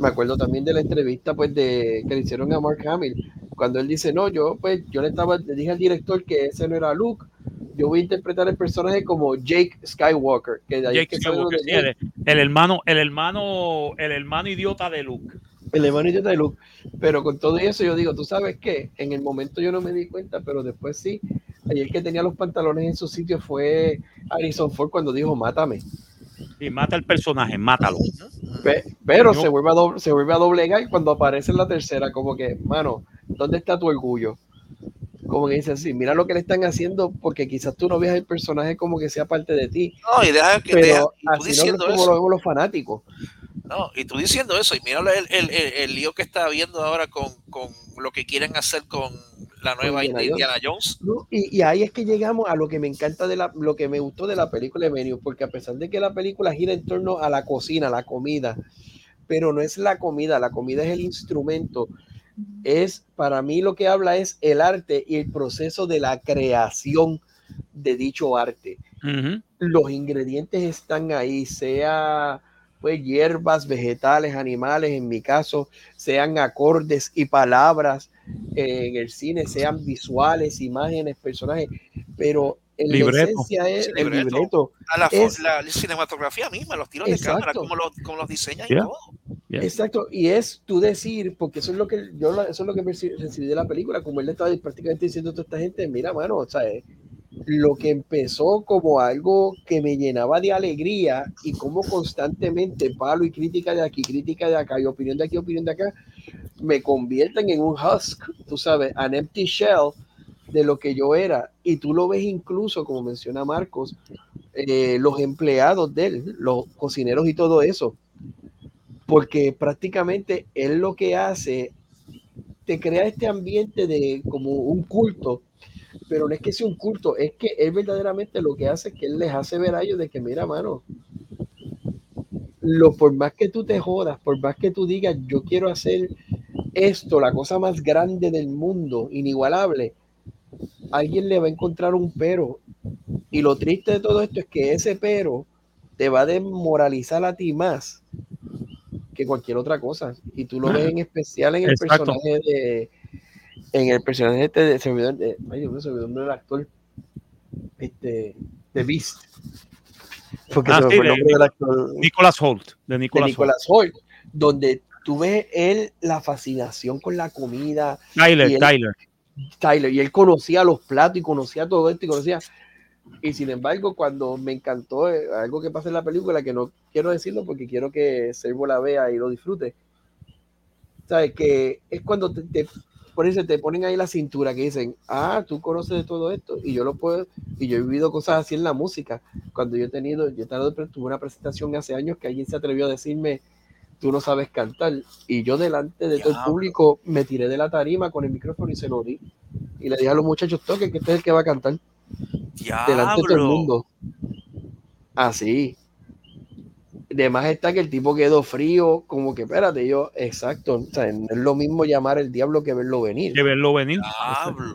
me acuerdo también de la entrevista pues de que le hicieron a Mark Hamill, cuando él dice, no, yo pues yo le estaba, le dije al director que ese no era Luke, yo voy a interpretar el personaje como Jake Skywalker, que de ahí Jake que Skywalker, sí, el, el, hermano, el hermano, el hermano idiota de Luke. El hermano idiota de Luke. Pero con todo eso yo digo, tú sabes qué, en el momento yo no me di cuenta, pero después sí. Ayer que tenía los pantalones en su sitio fue Harrison Ford cuando dijo, mátame. Y mata el personaje, mátalo. Pero no. se, vuelve a doble, se vuelve a doblegar y cuando aparece en la tercera, como que, mano, ¿dónde está tu orgullo? Como que dice así, mira lo que le están haciendo, porque quizás tú no veas el personaje como que sea parte de ti. No, y deja que pero deja, y así diciendo no es como eso. lo vemos los fanáticos. No, y tú diciendo eso, y mira el, el, el, el lío que está habiendo ahora con, con, lo que quieren hacer con la nueva Indiana Indiana, Jones. No, y, y, ahí es que llegamos a lo que me encanta de la, lo que me gustó de la película de Menu, porque a pesar de que la película gira en torno a la cocina, la comida, pero no es la comida, la comida es el instrumento. Es para mí lo que habla es el arte y el proceso de la creación de dicho arte. Uh -huh. Los ingredientes están ahí, sea pues hierbas, vegetales, animales, en mi caso, sean acordes y palabras eh, en el cine, sean visuales, imágenes, personajes, pero en libreto. la esencia es el libreto. libreto. A la, es, la, cinematografía misma, los tiros exacto. de cámara, cómo, lo, cómo los diseñan Yeah. y todo. Yeah. Exacto, y es tú decir, porque eso es lo que yo eso es lo que recibí de la película, como él le estaba prácticamente diciendo a toda esta gente, mira, mano, o sea, lo que empezó como algo que me llenaba de alegría y como constantemente palo y crítica de aquí, crítica de acá y opinión de aquí, opinión de acá, me convierten en un husk, tú sabes, an empty shell de lo que yo era. Y tú lo ves incluso, como menciona Marcos, eh, los empleados de él, los cocineros y todo eso. Porque prácticamente él lo que hace, te crea este ambiente de como un culto pero no es que sea un culto, es que él verdaderamente lo que hace es que él les hace ver a ellos de que, mira, mano, lo, por más que tú te jodas, por más que tú digas, yo quiero hacer esto, la cosa más grande del mundo, inigualable, alguien le va a encontrar un pero. Y lo triste de todo esto es que ese pero te va a desmoralizar a ti más que cualquier otra cosa. Y tú lo ves en especial en el Exacto. personaje de. En el personaje este de. Se me olvidó, de- ay, Dios mío, se me olvidó el nombre del actor. Este. De Beast. Porque Ah, se sí, fue el de nombre del actor Nicholas Holt, de de Nicholas, Nicolas Holt. Donde tú ves él la fascinación con la comida, Holt. Tyler, él- Tyler. Tyler, y él conocía los platos y conocía todo esto y conocía. Y sin embargo, cuando me encantó eh, algo que pasa en la película, que no quiero decirlo porque quiero que Servo la vea y lo disfrute, ¿sabes? Que es cuando te, te, por eso te ponen ahí la cintura que dicen, ah, tú conoces de todo esto y yo lo puedo, y yo he vivido cosas así en la música. Cuando yo he tenido, yo he estado- tuve una presentación hace años que alguien se atrevió a decirme, tú no sabes cantar, y yo delante de todo el público me tiré de la tarima con el micrófono y se lo di. Y le dije a los muchachos, toquen que este es el que va a cantar delante de todo el mundo. Así. De más está que el tipo quedó frío, como que espérate, yo, exacto. o sea, no es lo mismo llamar el diablo que verlo venir. De verlo venir. Diablo.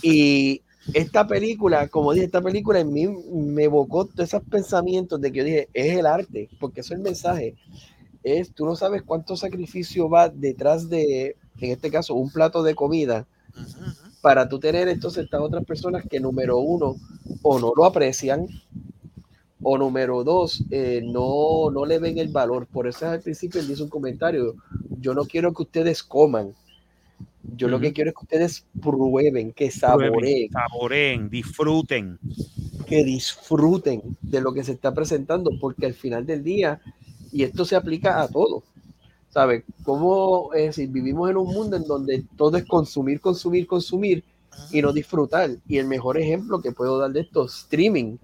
Y esta película, como dije, esta película en mí me evocó todos esos pensamientos de que yo dije, es el arte, porque eso es el mensaje. Es, tú no sabes cuánto sacrificio va detrás de, en este caso, un plato de comida Ujú, ujú. para tú tener entonces estas otras personas que número uno o no lo aprecian o número dos eh, no, no le ven el valor. Por eso al principio él dice un comentario, yo no quiero que ustedes coman, yo lo que quiero es que ustedes prueben, que saboreen, saboreen, disfruten. que disfruten de lo que se está presentando, porque al final del día, y esto se aplica a todo, ¿sabes? Como es decir, vivimos en un mundo en donde todo es consumir, consumir, consumir y no disfrutar. Y el mejor ejemplo que puedo dar de esto, streaming.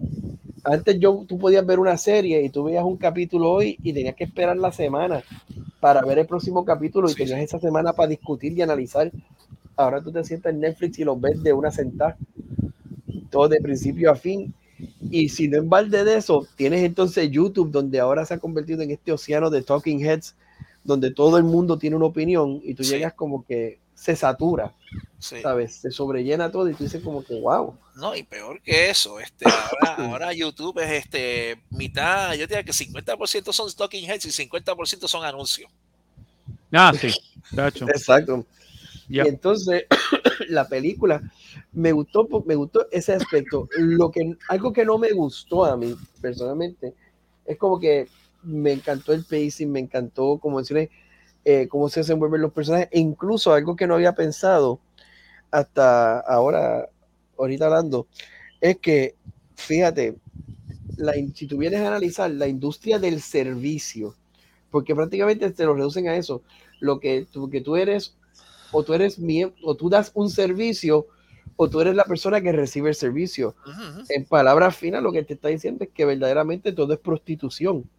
Antes yo, tú podías ver una serie y tú veías un capítulo hoy y tenías que esperar la semana para ver el próximo capítulo y Sí, tenías esa semana para discutir y analizar. Ahora tú te sientas en Netflix y los ves de una sentada, todo de principio a fin. Y si no en balde de eso, tienes entonces YouTube, donde ahora se ha convertido en este océano de talking heads, donde todo el mundo tiene una opinión y tú Sí. llegas como que se satura, Sí. ¿sabes? Se sobrellena todo y tú dices como que, wow. No, y peor que eso, este, ahora, ahora YouTube es este mitad, yo diría que 50% son talking heads y 50% son anuncios. Ah, sí. tacho. Exacto. Y entonces la película me gustó, me gustó ese aspecto. Lo que, algo que no me gustó a mí personalmente es como que me encantó el pacing, me encantó, como mencioné, eh, cómo se desenvuelven los personajes, e incluso algo que no había pensado hasta ahora, ahorita hablando, es que, fíjate, la, si tú vienes a analizar la industria del servicio, porque prácticamente te lo reducen a eso, lo que tú, que tú eres, o tú eres o tú das un servicio, o tú eres la persona que recibe el servicio. En palabras finas, lo que te está diciendo es que verdaderamente todo es prostitución.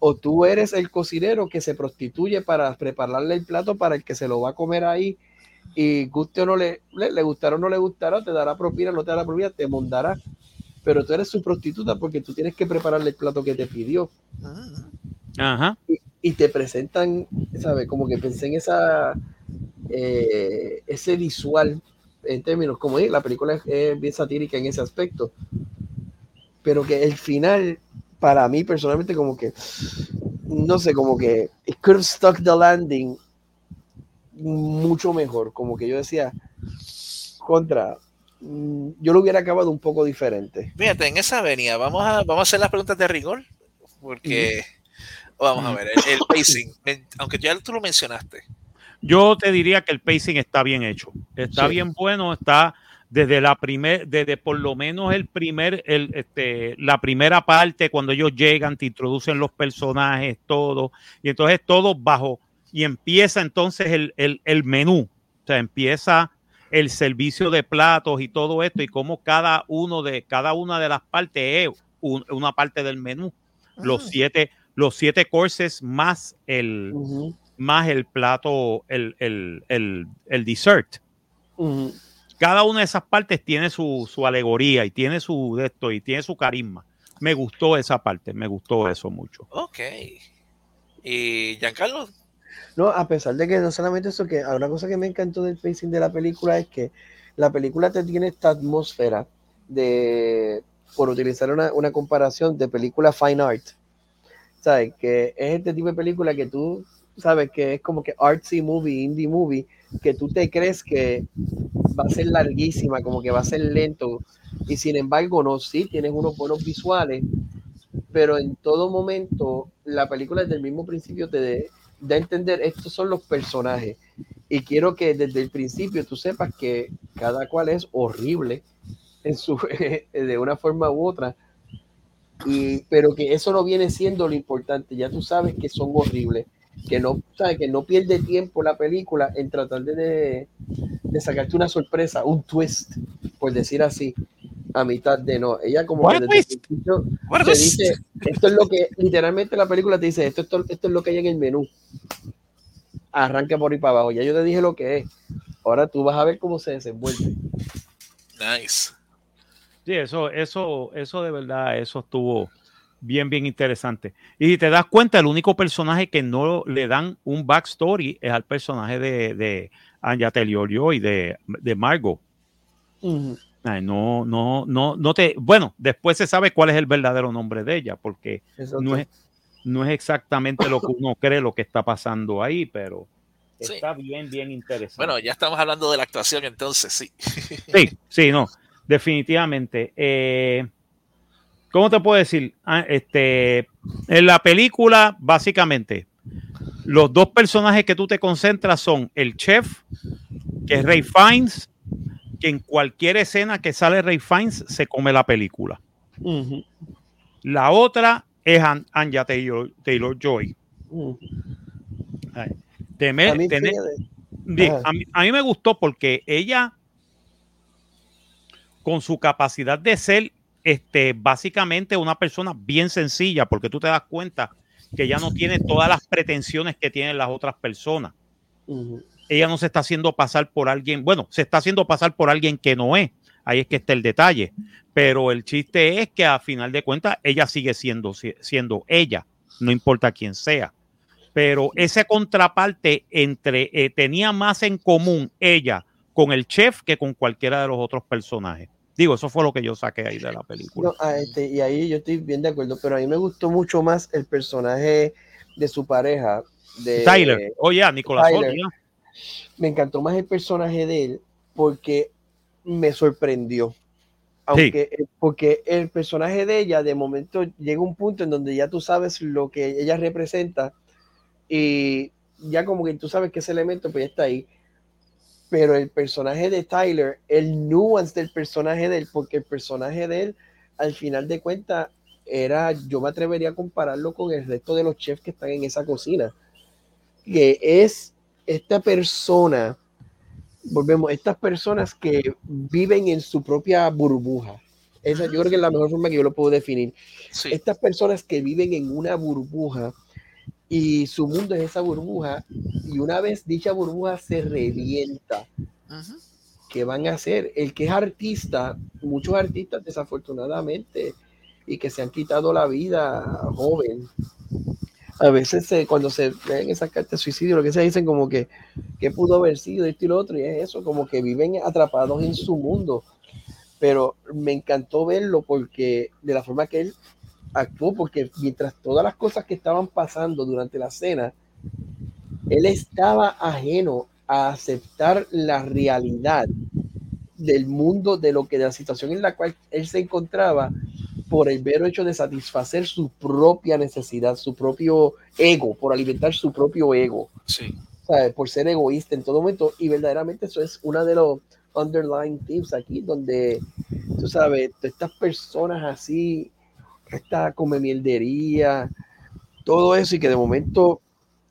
O tú eres el cocinero que se prostituye para prepararle el plato para el que se lo va a comer ahí y guste o no le, le, le gustará o no le gustará, te dará propina, no te dará propina, te mondará. Pero tú eres su prostituta porque tú tienes que prepararle el plato que te pidió. Ajá. y te presentan, ¿sabes? Como que pensé en esa, eh, ese visual, en términos como es, la película es, es bien satírica en ese aspecto, pero que el final, para mí personalmente, como que, no sé, como que it could have stuck the landing mucho mejor, como que yo decía, contra, mm, yo lo hubiera acabado un poco diferente. Fíjate, en esa avenida, vamos a, vamos a hacer las preguntas de rigor, porque vamos a ver, el, el pacing, aunque ya tú lo mencionaste, Yo te diría que el pacing está bien hecho. Está Sí. bien bueno, está desde la primer, desde por lo menos el primer, el, este, la primera parte, cuando ellos llegan, te introducen los personajes, todo, y entonces todo bajo, y empieza entonces el, el, el menú. O sea, empieza el servicio de platos y todo esto, y cómo cada uno de, cada una de las partes es un- una parte del menú. Los Mm. siete, los siete courses más el, Ujú, más el plato, el, el, el, el dessert. ujú. Cada una de esas partes tiene su, su alegoría y tiene su de esto y tiene su carisma. Me gustó esa parte, me gustó eso mucho. Ok. ¿Y Giancarlo? No, a pesar de que no solamente eso, que una cosa que me encantó del pacing de la película es que la película te tiene esta atmósfera de, por utilizar una, una comparación de película fine art, ¿sabes? Que es este tipo de película que tú sabes que es como que artsy movie, indie movie, que tú te crees que va a ser larguísima, como que va a ser lento, y sin embargo no, sí, tienes unos buenos visuales, pero en todo momento la película desde el mismo principio te da a entender, estos son los personajes, y quiero que desde el principio tú sepas que cada cual es horrible en su, de una forma u otra, y, pero que eso no viene siendo lo importante, ya tú sabes que son horribles que no, ¿sabes? que no pierde tiempo la película en tratar de, de, sacarte una sorpresa, un twist, por decir así, a mitad de no. Ella como que desde el principio te dice, esto es lo que, literalmente la película te dice, esto, esto, esto es lo que hay en el menú. Arranca por ahí para abajo. Ya yo te dije lo que es. Ahora tú vas a ver cómo se desenvuelve. Nice. Sí, eso, eso, eso de verdad, eso estuvo, bien, bien interesante. Y si te das cuenta, el único personaje que no le dan un backstory es al personaje de, de Anja y de, de Margot. no, no, no, no te. Bueno, después se sabe cuál es el verdadero nombre de ella, porque no es, no es exactamente lo que uno cree lo que está pasando ahí, pero está bien, bien interesante. Bueno, ya estamos hablando de la actuación, entonces, sí. Sí, sí, no, definitivamente. Eh, ¿cómo te puedo decir? Ah, este, en la película, básicamente, los dos personajes que tú te concentras son el chef, que es Ray Fiennes, que en cualquier escena que sale Ray Fiennes se come la película. La otra es Anja Taylor, Joy. bien, a mí me gustó porque ella, con su capacidad de ser este, básicamente una persona bien sencilla, porque tú te das cuenta que ya no tiene todas las pretensiones que tienen las otras personas. Ella no se está haciendo pasar por alguien, bueno, se está haciendo pasar por alguien que no es. Ahí es que está el detalle. Pero el chiste es que a final de cuentas ella sigue siendo, siendo ella, no importa quién sea. Pero esa contraparte entre eh, tenía más en común ella con el chef que con cualquiera de los otros personajes. Digo, eso fue lo que yo saqué ahí de la película. Ah, este, y ahí yo estoy bien de acuerdo, pero a mí me gustó mucho más el personaje de su pareja. De, Tyler. Oye, oh, Nicolás. Me encantó más el personaje de él porque me sorprendió. Aunque, porque el personaje de ella, de momento, llega un punto en donde ya tú sabes lo que ella representa y ya como que tú sabes que ese elemento pues ya está ahí pero el personaje de Tyler, el nuance del personaje de él, porque el personaje de él, al final de cuentas, era, yo me atrevería a compararlo con el resto de los chefs que están en esa cocina, que es esta persona, volvemos, estas personas que viven en su propia burbuja. Esa yo creo que es la mejor forma que yo lo puedo definir. Estas personas que viven en una burbuja y su mundo es esa burbuja y una vez dicha burbuja se revienta, ¿qué van a hacer? El que es artista, muchos artistas desafortunadamente y que se han quitado la vida joven, a veces cuando se ven esas cartas de suicidio, lo que se dicen como que, que pudo haber sido esto y lo otro, y es eso, como que viven atrapados en su mundo. Pero me encantó verlo porque de la forma que él actuó porque mientras todas las cosas que estaban pasando durante la cena, él estaba ajeno a aceptar la realidad del mundo, de lo que de la situación en la cual él se encontraba por el mero hecho de satisfacer su propia necesidad, su propio ego, por alimentar su propio ego. Sí. Por ser egoísta en todo momento. Y verdaderamente eso es una de los underlying themes aquí, donde, tú sabes, estas personas así esta come mieldería, todo eso, y que de momento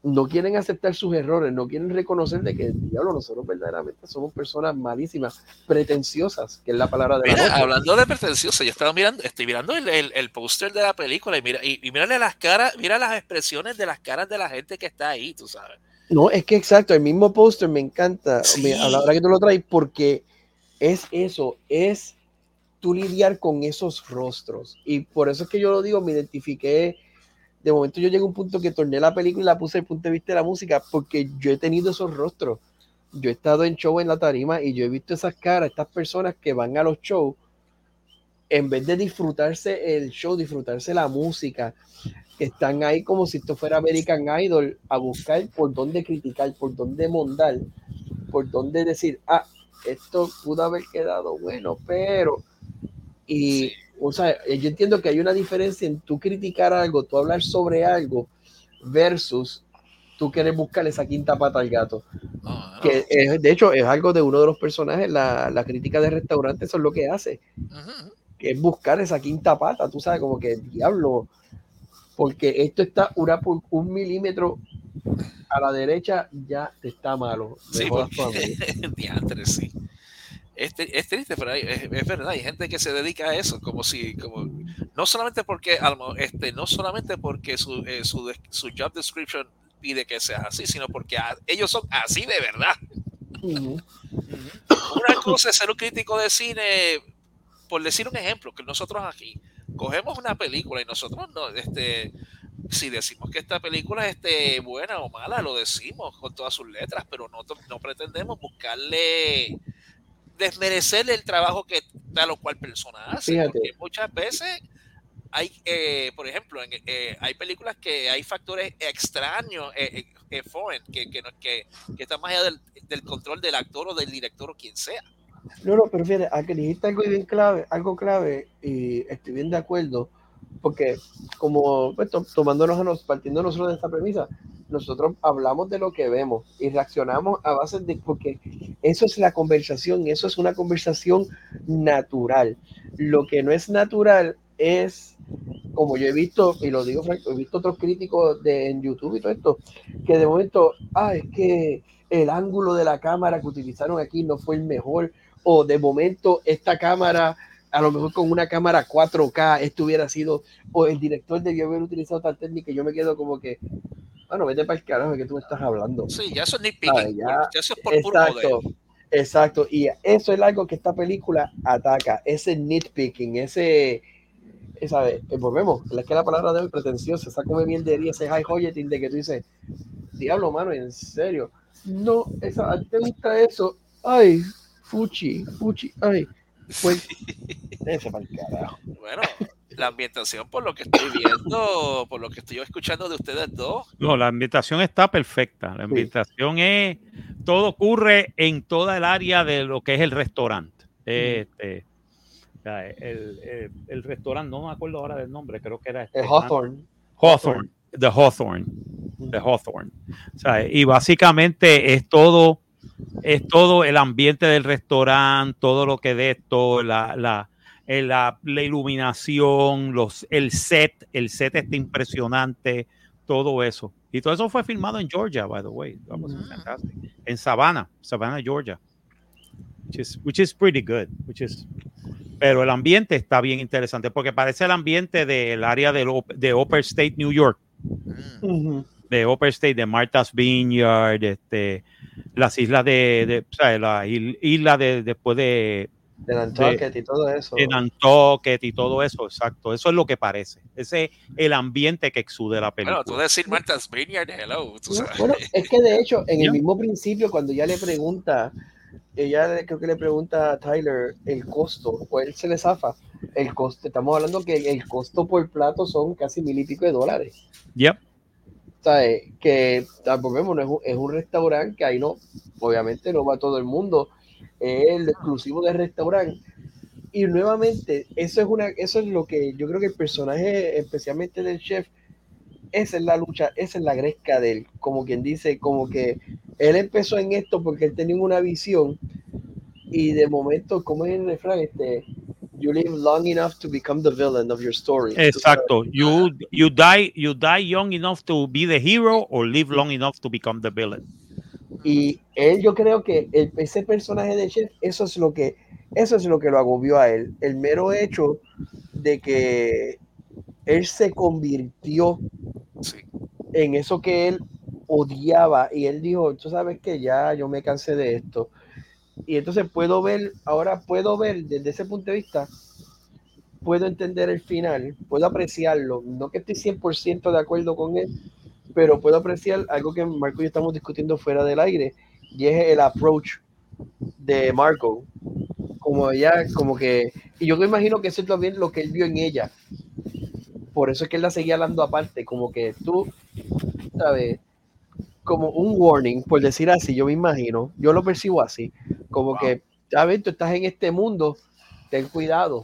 no quieren aceptar sus errores, no quieren reconocer de que el diablo, nosotros verdaderamente somos personas malísimas, pretenciosas, que es la palabra de la Hablando de pretenciosa, yo estaba mirando, estoy mirando el, el, póster de la película y mira, y, mírale las caras, mira las expresiones de las caras de la gente que está ahí, tú sabes. No, es que exacto, el mismo póster me encanta a la hora que tú lo traes, porque es eso, es tú lidiar con esos rostros. Y por eso es que yo lo digo, me identifiqué de momento yo llegué a un punto que torné la película y la puse el punto de vista de la música porque yo he tenido esos rostros. Yo he estado en show en la tarima y yo he visto esas caras, estas personas que van a los shows, en vez de disfrutarse el show, disfrutarse la música, que están ahí como si esto fuera American Idol, a buscar por dónde criticar, por dónde mondar, por dónde decir, ah, esto pudo haber quedado bueno, pero... Y o sea, yo entiendo que hay una diferencia en tú criticar algo, tú hablar sobre algo, versus tú quieres buscar esa quinta pata al gato. Que de hecho es algo de uno de los personajes, la, la crítica de restaurante, eso es lo que hace. Que es buscar esa quinta pata, tú sabes, como que diablo, porque esto está una un milímetro a la derecha, ya te está malo. Sí, sí es, es triste, pero es, verdad, hay gente que se dedica a eso, como si, como, no solamente porque, este, no solamente porque su, eh, su, su, job description pide que sea así, sino porque ellos son así de verdad. Una cosa es ser un crítico de cine, por decir un ejemplo, que nosotros aquí cogemos una película y nosotros no, este, si decimos que esta película es este, buena o mala, lo decimos con todas sus letras, pero no, no pretendemos buscarle desmerecer el trabajo que tal o cual persona hace. Porque muchas veces hay, eh, por ejemplo, en, eh, hay películas que hay factores extraños, eh, foreign, que, que, que, que, están más allá del, del, control del actor o del director o quien sea. No, no, pero fíjate, que dijiste algo bien clave, algo clave, y estoy bien de acuerdo, porque como pues, tomándonos a nos, partiendo nosotros de esta premisa, nosotros hablamos de lo que vemos y reaccionamos a base de, porque eso es la conversación, eso es una conversación natural. Lo que no es natural es, como yo he visto, y lo digo he visto otros críticos de, en YouTube y todo esto, que de momento, ah, es que el ángulo de la cámara que utilizaron aquí no fue el mejor, o de momento esta cámara a lo mejor con una cámara 4K esto hubiera sido, o el director debió haber utilizado tal técnica, yo me quedo como que, bueno, vete para el carajo de que tú estás hablando. Sí, ya eso es nitpicking, ya, eso es por exacto, Exacto, y eso es algo que esta película ataca, ese nitpicking, ese, ¿sabes? Eh, volvemos, es que la palabra de hoy pretenciosa, esa come mierdería, ese high hoyeting de que tú dices, diablo, mano, en serio, no, esa, ¿te gusta eso? Ay, fuchi, fuchi, ay, pues, ese para el carajo. Bueno, la ambientación, por lo que estoy viendo, por lo que estoy escuchando de ustedes dos. No, la ambientación está perfecta. La ambientación es, todo ocurre en toda el área de lo que es el restaurante. Este, el, el, restaurante, no me acuerdo ahora del nombre, creo que era este, el Hawthorne. Hawthorne, The Hawthorne. The Hawthorne. O sea, y básicamente es todo, es todo el ambiente del restaurante, todo lo que de esto, la, la la, la, iluminación, los, el set, el set está impresionante, todo eso. Y todo eso fue filmado en Georgia, by the way. Ah. En Savannah, Savannah, Georgia. Which is, which is pretty good. Which is, pero el ambiente está bien interesante porque parece el ambiente del área de, de Upper State, New York. De Upper State, de Martha's Vineyard, este, las islas de, de o sea, la isla de, después de de Nantucket y todo eso. De Nantucket y todo eso, exacto. Eso es lo que parece. Ese es el ambiente que exude la película. Bueno, tú decir Martha's Vineyard, hello. Bueno, es que de hecho, en el mismo principio, cuando ya le pregunta, ella creo que le pregunta a Tyler el costo, o él se le zafa. El costo, estamos hablando que el costo por plato son casi mil y pico de dólares. Yep. Que, volvemos, es un, es un restaurante que ahí no, obviamente no va todo el mundo. El exclusivo del restaurante. Y nuevamente, eso es, una, eso es lo que yo creo que el personaje, especialmente del chef, esa es la lucha, esa es la gresca de él, como quien dice, como que él empezó en esto porque él tenía una visión y de momento, como es el refrán, este, you live long enough to become the villain of your story. Exacto, you, you, die, you die young enough to be the hero or live long enough to become the villain. Y él, yo creo que ese personaje de Chef, eso es lo que, eso es lo que lo agobió a él. El mero hecho de que él se convirtió en eso que él odiaba y él dijo, tú sabes que ya yo me cansé de esto. Y entonces puedo ver, ahora puedo ver desde ese punto de vista puedo entender el final, puedo apreciarlo, no que estoy 100% de acuerdo con él, pero puedo apreciar algo que Marco y yo estamos discutiendo fuera del aire, y es el approach de Marco, como ella, como que, y yo me imagino que eso es también lo que él vio en ella, por eso es que él la seguía hablando aparte, como que tú, ¿sabes? Como un warning, por decir así, yo me imagino, yo lo percibo así, como que, ¿sabes? Tú estás en este mundo, ten cuidado,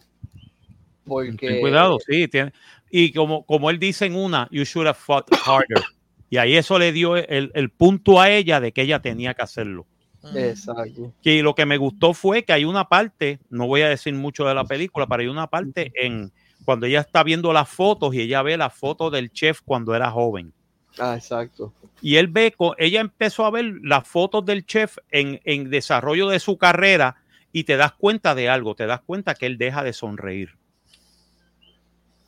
porque... Ten cuidado, sí, tiene, y como, como él dice en una, you should have fought harder. Y ahí eso le dio el, el punto a ella de que ella tenía que hacerlo. Exacto. Que lo que me gustó fue que hay una parte, no voy a decir mucho de la película, pero hay una parte en cuando ella está viendo las fotos y ella ve la foto del chef cuando era joven. Ah, exacto. Y él ve, ella empezó a ver las fotos del chef en, en desarrollo de su carrera y te das cuenta de algo, te das cuenta que él deja de sonreír.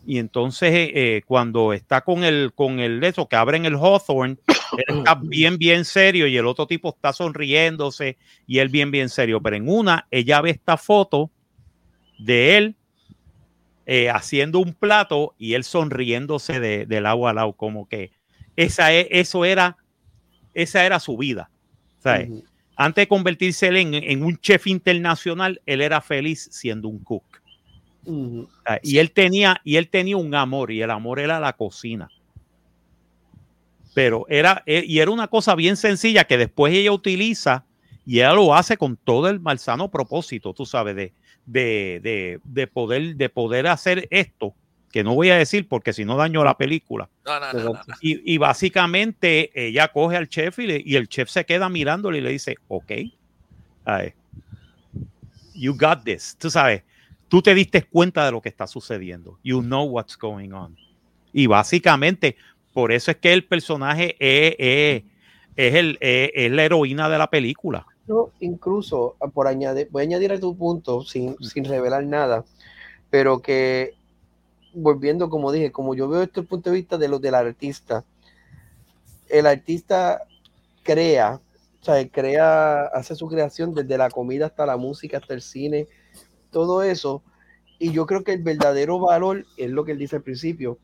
Y entonces eh, cuando está con el, con el eso, que abren el Hawthorne, él está bien, bien serio y el otro tipo está sonriéndose y él bien, bien serio. Pero en una, ella ve esta foto de él eh, haciendo un plato y él sonriéndose de, del agua al lado, como que esa es, eso era, esa era su vida. ¿sabes? Uh -huh. Antes de convertirse en, en un chef internacional, él era feliz siendo un cook. Uh -huh. Y él tenía, y él tenía un amor, y el amor era la cocina. Pero era, eh, y era una cosa bien sencilla que después ella utiliza y ella lo hace con todo el malsano propósito, tú sabes, de, de, de, de poder, de poder hacer esto, que no voy a decir porque si no daño la película. No, no, no, y, y, básicamente ella coge al chef y, le, y, el chef se queda mirándole y le dice, ok, you got this, tú sabes tú te diste cuenta de lo que está sucediendo. You know what's going on. Y básicamente, por eso es que el personaje es, es, es, el, es, es la heroína de la película. No, incluso, por añadir, voy a añadir a tu punto, sin, sin revelar nada, pero que, volviendo, como dije, como yo veo este punto de vista de los del artista, el artista crea, o sea, crea, hace su creación desde la comida hasta la música, hasta el cine, todo eso. Y yo creo que el verdadero valor es lo que él dice al principio.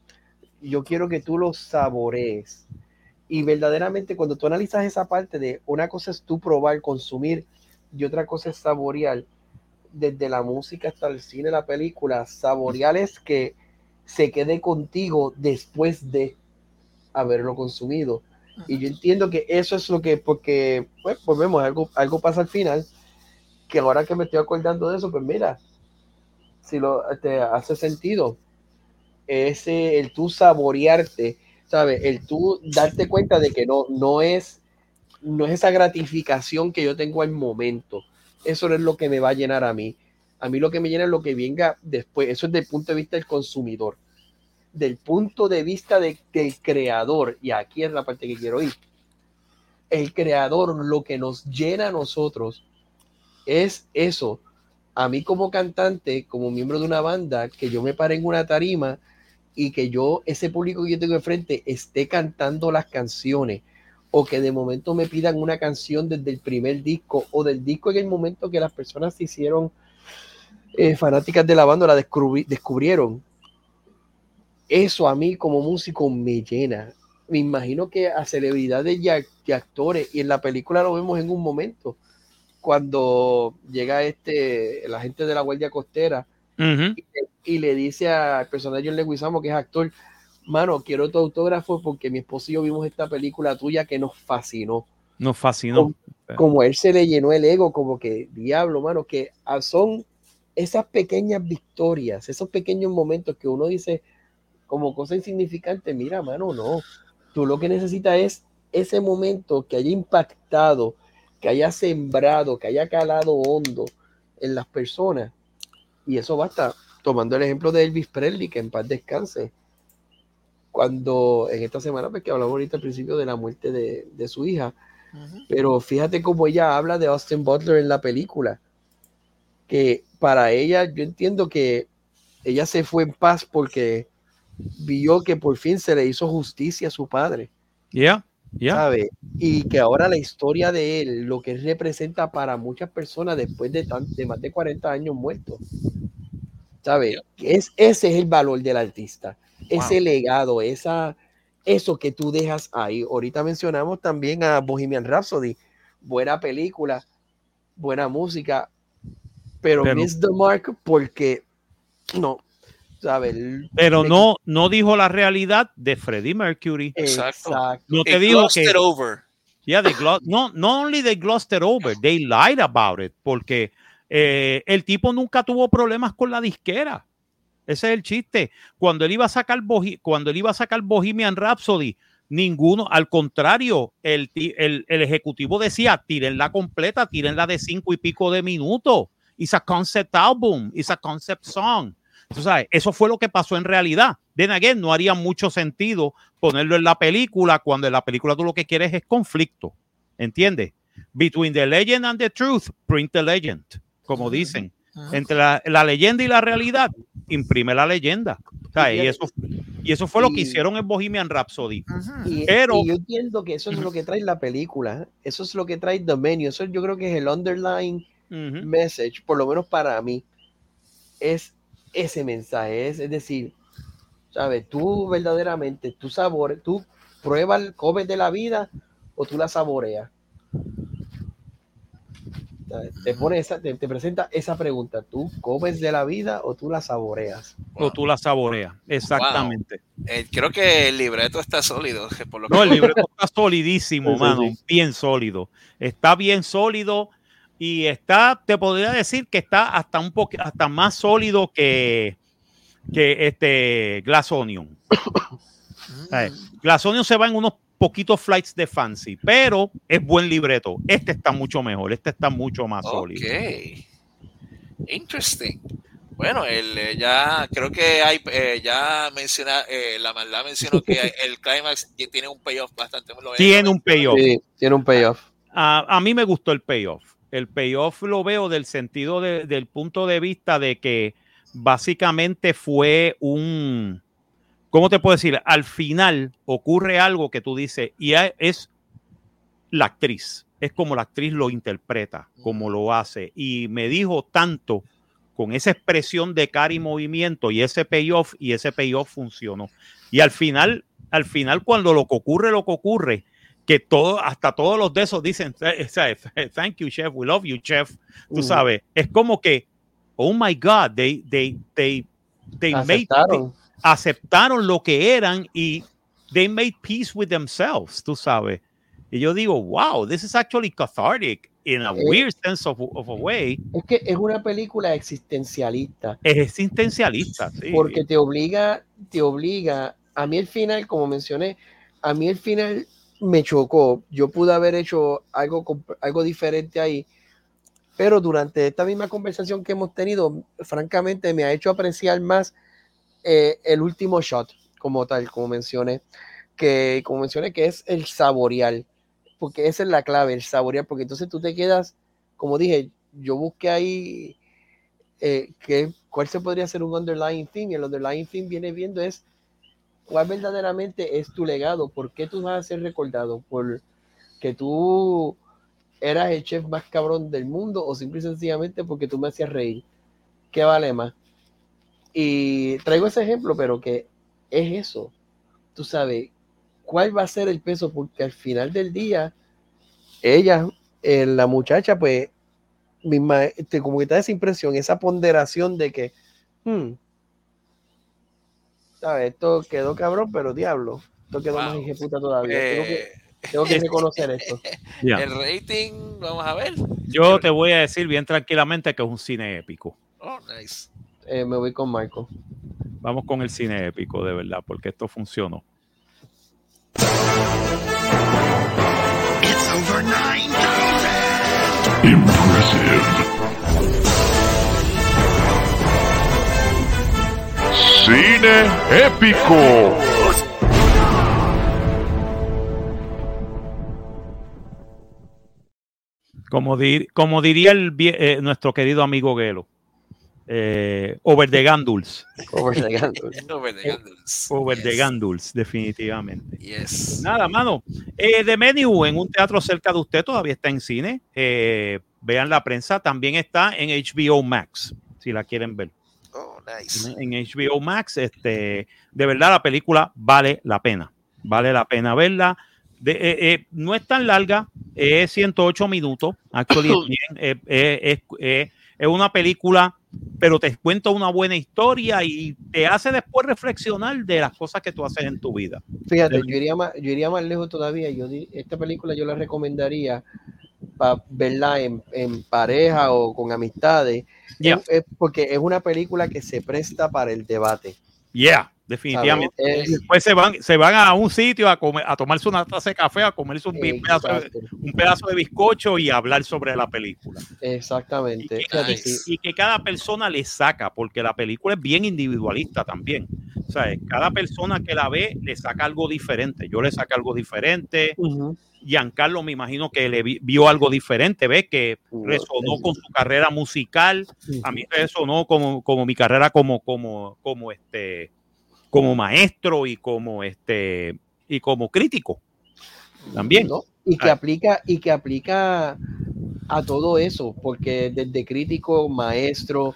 Yo quiero que tú lo saborees. Y verdaderamente cuando tú analizas esa parte de una cosa es tú probar, consumir y otra cosa es saborear, desde la música hasta el cine, la película, saborear es que se quede contigo después de haberlo consumido. Y yo entiendo que eso es lo que, porque, pues, volvemos, algo, algo pasa al final, que ahora que me estoy acordando de eso, pues mira, si lo te hace sentido, ese, el tú saborearte, ¿sabes? El tú darte cuenta de que no, no es, no es esa gratificación que yo tengo al momento. Eso no es lo que me va a llenar a mí. A mí lo que me llena es lo que venga después. Eso es del punto de vista del consumidor. Del punto de vista de, del creador, y aquí es la parte que quiero ir. El creador, lo que nos llena a nosotros es eso. A mí como cantante, como miembro de una banda, que yo me pare en una tarima y que yo, ese público que yo tengo enfrente, esté cantando las canciones o que de momento me pidan una canción desde el primer disco o del disco en el momento que las personas se hicieron eh, fanáticas de la banda, la descubri descubrieron. Eso a mí como músico me llena. Me imagino que a celebridades y, a, y actores, y en la película lo vemos en un momento, cuando llega este, la gente de la Guardia Costera uh -huh. y, y, le dice al personaje John Leguizamo, que es actor, mano, quiero tu autógrafo porque mi esposo y yo vimos esta película tuya que nos fascinó. Nos fascinó. Como, como él se le llenó el ego, como que, diablo, mano, que son esas pequeñas victorias, esos pequeños momentos que uno dice como cosa insignificante, mira, mano, no. Tú lo que necesitas es ese momento que haya impactado, que haya sembrado, que haya calado hondo en las personas. Y eso basta. Tomando el ejemplo de Elvis Presley, que en paz descanse. Cuando en esta semana, pues que hablamos ahorita al principio de la muerte de, de su hija, uh -huh. pero fíjate cómo ella habla de Austin Butler en la película, que para ella, yo entiendo que ella se fue en paz porque vio que por fin se le hizo justicia a su padre. Yeah. Yeah. ¿sabe? Y que ahora la historia de él, lo que representa para muchas personas después de, tan, de más de 40 años muertos, ¿Sabes? Es, ese es el valor del artista. Ese legado, esa, eso que tú dejas ahí. Ahorita mencionamos también a Bohemian Rhapsody. Buena película, buena música, pero, miss the mark porque no, ¿sabes? Pero no, no dijo la realidad de Freddie Mercury. Exacto. No te dijo que. Over. Yeah, they no, not only they glossed it over, they lied about it, porque eh, el tipo nunca tuvo problemas con la disquera. Ese es el chiste. Cuando él iba a sacar, cuando él iba a sacar Bohemian Rhapsody, ninguno, al contrario, el, el, el ejecutivo decía, tírenla completa, tírenla de cinco y pico de minutos. It's a concept album, it's a concept song. Tú sabes, eso fue lo que pasó en realidad. Then again, no haría mucho sentido ponerlo en la película cuando en la película tú lo que quieres es conflicto. ¿Entiendes? Between the legend and the truth, print the legend, como dicen. Entre la, leyenda y la realidad, imprime la leyenda. Y eso, y eso fue lo que hicieron en Bohemian Rhapsody. Pero yo entiendo que eso es lo que trae la película. Eso es lo que trae The Menu. Eso yo creo que es el underlying message, por lo menos para mí. Es ese mensaje. Es, decir, ¿sabes? Tú verdaderamente, tú sabores, tú pruebas, comes de la vida o tú la saboreas. Te, pone esa, te, presenta esa pregunta. ¿Tú comes de la vida o tú la saboreas? O tú la saboreas, exactamente. Eh, creo que el libreto está sólido. no, el libreto está solidísimo, mano. Bien sólido. Está bien sólido y está, te podría decir que está hasta un poco, hasta más sólido que, que este Glass Onion. Glass Onion se va en unos poquitos flights de fancy, pero es buen libreto. Este está mucho mejor, este está mucho más sólido. Ok. Interesting. Bueno, el, eh, ya creo que hay, eh, ya menciona, eh, la maldad mencionó que el climax tiene un payoff bastante. Tiene un payoff. Sí, tiene un payoff. a, mí me gustó el payoff el payoff lo veo del sentido del punto de vista de que básicamente fue un, ¿cómo te puedo decir? Al final ocurre algo que tú dices y es la actriz, es como la actriz lo interpreta, como lo hace. Y me dijo tanto con esa expresión de cara y movimiento y ese payoff y ese payoff funcionó. Y al final, al final cuando lo que ocurre, lo que ocurre, que todo, hasta todos los de esos dicen, thank you, chef, we love you, chef. Tú sabes, es como que, oh my God, they, they, they, they aceptaron. Made, aceptaron lo que eran y they made peace with themselves, tú sabes. Y yo digo, wow, this is actually cathartic in a eh, weird sense of, of, a way. Es que es una película existencialista. Es existencialista, sí. Porque te obliga, te obliga, a mí el final, como mencioné, a mí el final me chocó. Yo pude haber hecho algo, algo diferente ahí, pero durante esta misma conversación que hemos tenido, francamente me ha hecho apreciar más eh, el último shot como tal, como mencioné, que como mencioné que es el saborear, porque esa es la clave, el saborear, porque entonces tú te quedas, como dije, yo busqué ahí eh, que, cuál se podría ser un underlying theme, y el underlying theme viene viendo es cuál verdaderamente es tu legado, por qué tú vas a ser recordado, por que tú eras el chef más cabrón del mundo o simple y sencillamente porque tú me hacías reír. ¿Qué vale más? Y traigo ese ejemplo, pero que es eso. Tú sabes, ¿cuál va a ser el peso? Porque al final del día, ella, eh, la muchacha, pues, misma, te, como que te da esa impresión, esa ponderación de que, hmm, esto quedó cabrón, pero diablo, esto quedó más puta todavía. Eh, tengo, que, reconocer esto. El rating, vamos a ver. Yo te voy a decir bien tranquilamente que es un cine épico. Oh, nice. Eh, me voy con Marco. Vamos con el cine épico, de verdad, porque esto funcionó. It's over 9000. Impressive. Cine épico. Como, como diría el, eh, nuestro querido amigo Gelo, eh, over the Ganduls. Over the Ganduls. over the Ganduls. definitivamente. Yes. Nada, mano. Eh, The Menu en un teatro cerca de usted todavía está en cine. Eh, vean la prensa. También está en HBO Max, si la quieren ver. Oh, nice. en HBO Max. Este, de verdad, la película vale la pena. Vale la pena verla. De, eh, eh, no es tan larga, es 108 minutos. Actually, es, bien, eh, eh, es, eh, es una película, pero te cuenta una buena historia y te hace después reflexionar de las cosas que tú haces en tu vida. Fíjate, yo iría más, yo iría más lejos todavía. Yo di- esta película yo la recomendaría para verla en, en pareja o con amistades, Yeah. Es- porque es una película que se presta para el debate. Yeah, definitivamente. Y Es- después se van, se van a un sitio a, comer, a tomarse una taza de café, a comerse un, pedazo un pedazo de bizcocho y hablar sobre la película. Y exactamente. que, Fíjate, y- sí. y que cada persona le saca, porque la película es bien individualista también. O sea, cada persona que la ve le saca algo diferente. Yo le saco algo diferente. Ujú. Giancarlo me imagino que le vi- vio algo diferente, ¿ves? Que resonó con su carrera musical. A mí resonó como, como mi carrera como, como, como este, como maestro y como este, y como crítico. También. ¿no? Y que Ah. aplica, y que aplica a todo eso, porque desde crítico, maestro,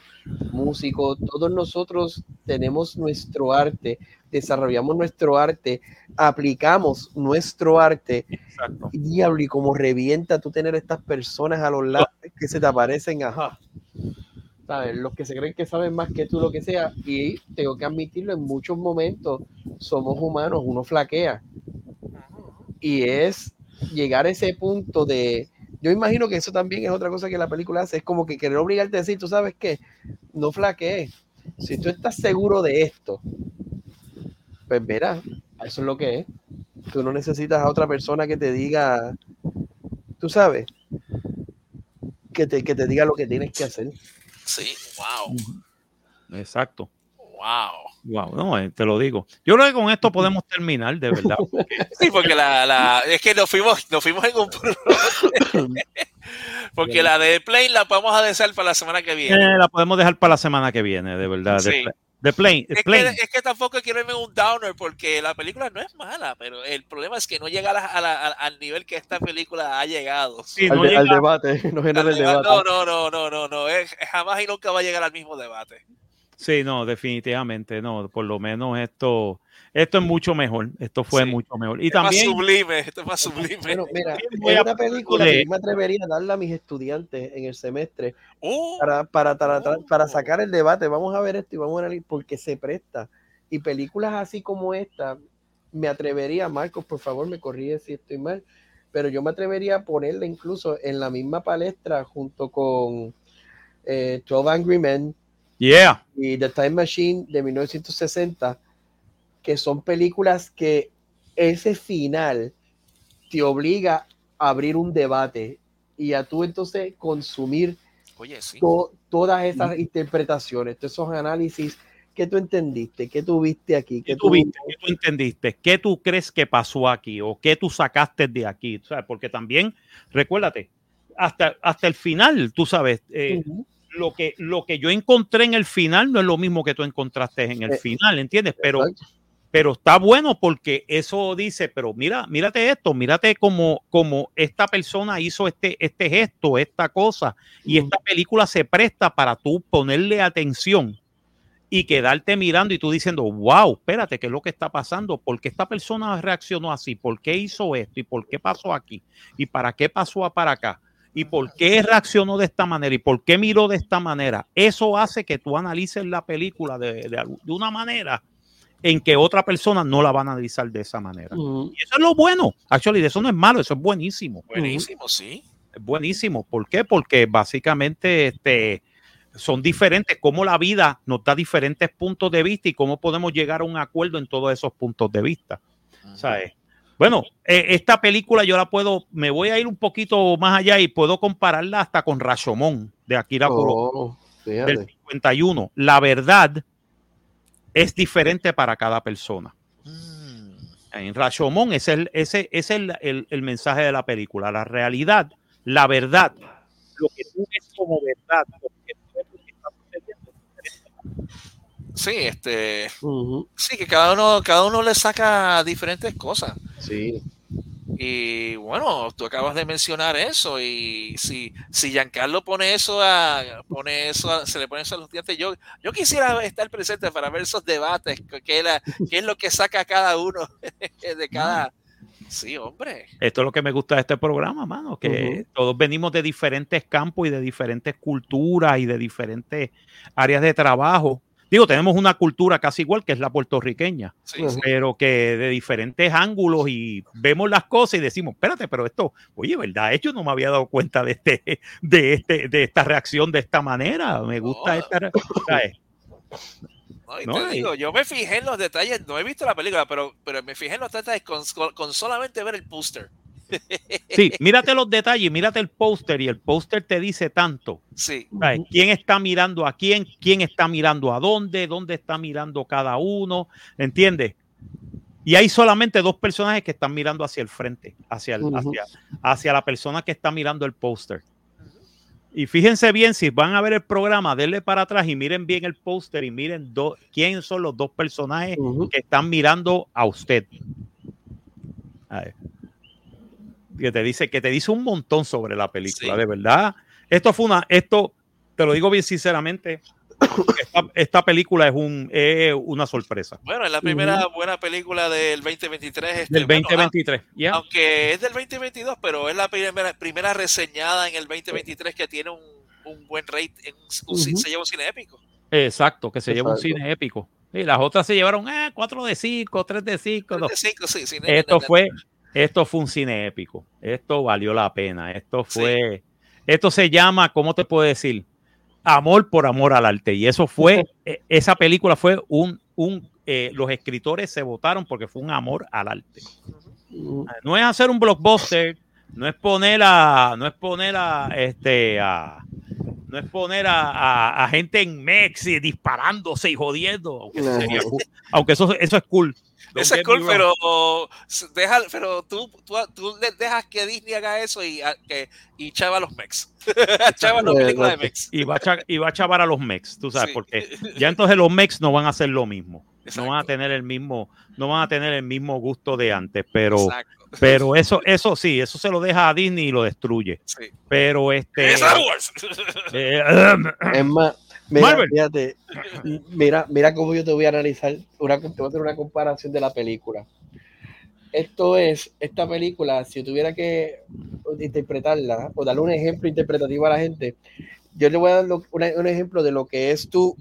músico, todos nosotros tenemos nuestro arte, desarrollamos nuestro arte, aplicamos nuestro arte, Exacto. diablo, y como revienta tú tener estas personas a los lados que se te aparecen, ajá. ¿Sabes? Los que se creen que saben más que tú, lo que sea, y tengo que admitirlo, en muchos momentos somos humanos, uno flaquea y es llegar a ese punto de yo imagino que eso también es otra cosa que la película hace, es como que querer obligarte a decir, tú sabes qué, no flaquees. Si tú estás seguro de esto, pues verás, eso es lo que es. Tú no necesitas a otra persona que te diga, tú sabes, que te, que te diga lo que tienes que hacer. Sí, wow, Exacto. wow. Wow, no, eh, te lo digo. Yo creo que con esto podemos terminar, de verdad. Sí, porque la, la, es que nos fuimos, nos fuimos en un porque la de Plane la vamos a dejar para la semana que viene. Eh, la podemos dejar para la semana que viene, de verdad. Sí. De, de Plane, Es que, Plane. es que tampoco quiero irme un downer porque la película no es mala, pero el problema es que no llega a la- a la- a- al nivel que esta película ha llegado. Sí, al, no de- llega- al debate, no genera el debate. No, no, no, no, no, no, es- jamás y nunca va a llegar al mismo debate. Sí, no, definitivamente no. Por lo menos esto, esto es mucho mejor. Esto fue Sí. mucho mejor. Y Es también, más sublime, esto es más sublime. Bueno, mira, es a una película de- que yo me atrevería a darle a mis estudiantes en el semestre Uh, para, para, para, para, para Oh. sacar el debate. Vamos a ver esto y vamos a analizar porque se presta. Y películas así como esta, me atrevería, Marcos, por favor, me corrige si estoy mal, pero yo me atrevería a ponerla incluso en la misma palestra junto con eh, 12 Angry Men yeah, y The Time Machine de 1960, que son películas que ese final te obliga a abrir un debate y a tú entonces consumir oye, sí. to- todas esas interpretaciones, todos esos análisis que tú entendiste, que tú viste aquí, ¿qué que tú viste? ¿Qué tú entendiste? ¿Qué tú crees que pasó aquí? ¿O qué tú sacaste de aquí? ¿Sabes? Porque también, recuérdate, hasta, hasta el final, tú sabes, eh, lo, que, lo que yo encontré en el final no es lo mismo que tú encontraste en el Eh, final, ¿entiendes? Pero exacto. Pero está bueno porque eso dice, pero mira, mírate esto, mírate como, como esta persona hizo este, este gesto, esta cosa, y esta película se presta para tú ponerle atención y quedarte mirando y tú diciendo, wow, espérate, ¿qué es lo que está pasando? ¿Por qué esta persona reaccionó así? ¿Por qué hizo esto? ¿Y por qué pasó aquí? ¿Y para qué pasó para acá? ¿Y por qué reaccionó de esta manera? ¿Y por qué miró de esta manera? Eso hace que tú analices la película de, de, de una manera en que otra persona no la va a analizar de esa manera. Y eso es lo bueno. Actually, eso no es malo, eso es buenísimo. Buenísimo, sí. Es buenísimo. ¿Por qué? Porque básicamente este, son diferentes, cómo la vida nos da diferentes puntos de vista y cómo podemos llegar a un acuerdo en todos esos puntos de vista. ¿sabes? Bueno, eh, esta película yo la puedo, me voy a ir un poquito más allá y puedo compararla hasta con Rashomon de Akira Kurosawa Oh, del fíjate. 51. La verdad es diferente para cada persona. Mm. En Rashomon ese es, el, ese es el, el- el mensaje de la película. La realidad, la verdad, lo que tú ves como verdad, lo que tú ves lo que está sucediendo, es diferente. Sí, este, Ujú, sí, que cada uno, cada uno le saca diferentes cosas. Sí. Y bueno, tú acabas de mencionar eso y si, si Giancarlo pone eso a, pone eso a- se le pone eso a los dientes, yo, yo quisiera estar presente para ver esos debates, qué, es lo que saca cada uno de cada... Sí, hombre. Esto es lo que me gusta de este programa, mano, que todos venimos de diferentes campos y de diferentes culturas y de diferentes áreas de trabajo. Digo, tenemos una cultura casi igual que es la puertorriqueña, Sí, Ujú. sí. pero que de diferentes ángulos y vemos las cosas y decimos, espérate, pero esto, oye, ¿verdad? Yo no me había dado cuenta de este, de este, de esta reacción de esta manera. Me gusta No. esta. No, y te digo, yo me fijé en los detalles, no he visto la película, pero, pero me fijé en los detalles con, con- con solamente ver el póster. Sí, mírate los detalles, mírate el póster y el póster te dice tanto. Sí, ¿sabes? ¿Quién está mirando a quién? ¿Quién está mirando a dónde? ¿Dónde está mirando cada uno? ¿Entiendes? Y hay solamente dos personajes que están mirando hacia el frente, hacia, el- hacia, hacia la persona que está mirando el póster. Y fíjense bien, si van a ver el programa, denle para atrás y miren bien el póster y miren do- quién son los dos personajes que están mirando a usted. A ver. Que te dice, que te dice un montón sobre la película, Sí. de verdad. Esto fue una, esto, te lo digo bien sinceramente, esta, esta película es un, es una sorpresa. bueno, es la primera buena película del 2023. Este, Del bueno, 2023. ya. ah, aunque es del 2022, pero es la primera, primera reseñada en el 2023 que tiene un, un buen rate, en un, Ujú. se lleva un cine épico. Exacto, que se lleva un cine épico. Y las otras se llevaron eh, 4 de 5, 3 de 5. De cinco, sí, cine- Esto de- de- fue, esto fue un cine épico. Esto valió la pena. Esto fue, esto se llama, ¿cómo te puedo decir? Amor por amor al arte. Y eso fue, eh, esa película fue un, un eh, los escritores se votaron porque fue un amor al arte. No es hacer un blockbuster, no es poner a, no es poner a, este, a, no es poner a, a- a gente en Mex y disparándose y jodiendo, aunque eso, sería. Aunque eso, eso es cool. Ese es cool, pero deja, pero tú, tú, tú le dejas que Disney haga eso y, a- que, y chava a los mex. chava películas de mex. y va, a cha- y va a chavar a los Mex, tú sabes, Sí. porque ya entonces los Mex no van a hacer lo mismo, no Exacto. van a tener el mismo, no van a tener el mismo gusto de antes, pero, Exacto. Pero eso, eso sí, eso se lo deja a Disney y lo destruye. Sí. Pero este, Star Wars. eh, Es más, mira, Marvel. fíjate, mira, mira cómo yo te voy a analizar, una, te voy a hacer una comparación de la película. Esto es, esta película, si yo tuviera que interpretarla o darle un ejemplo interpretativo a la gente, yo le voy a dar lo- una- un ejemplo de lo que es tú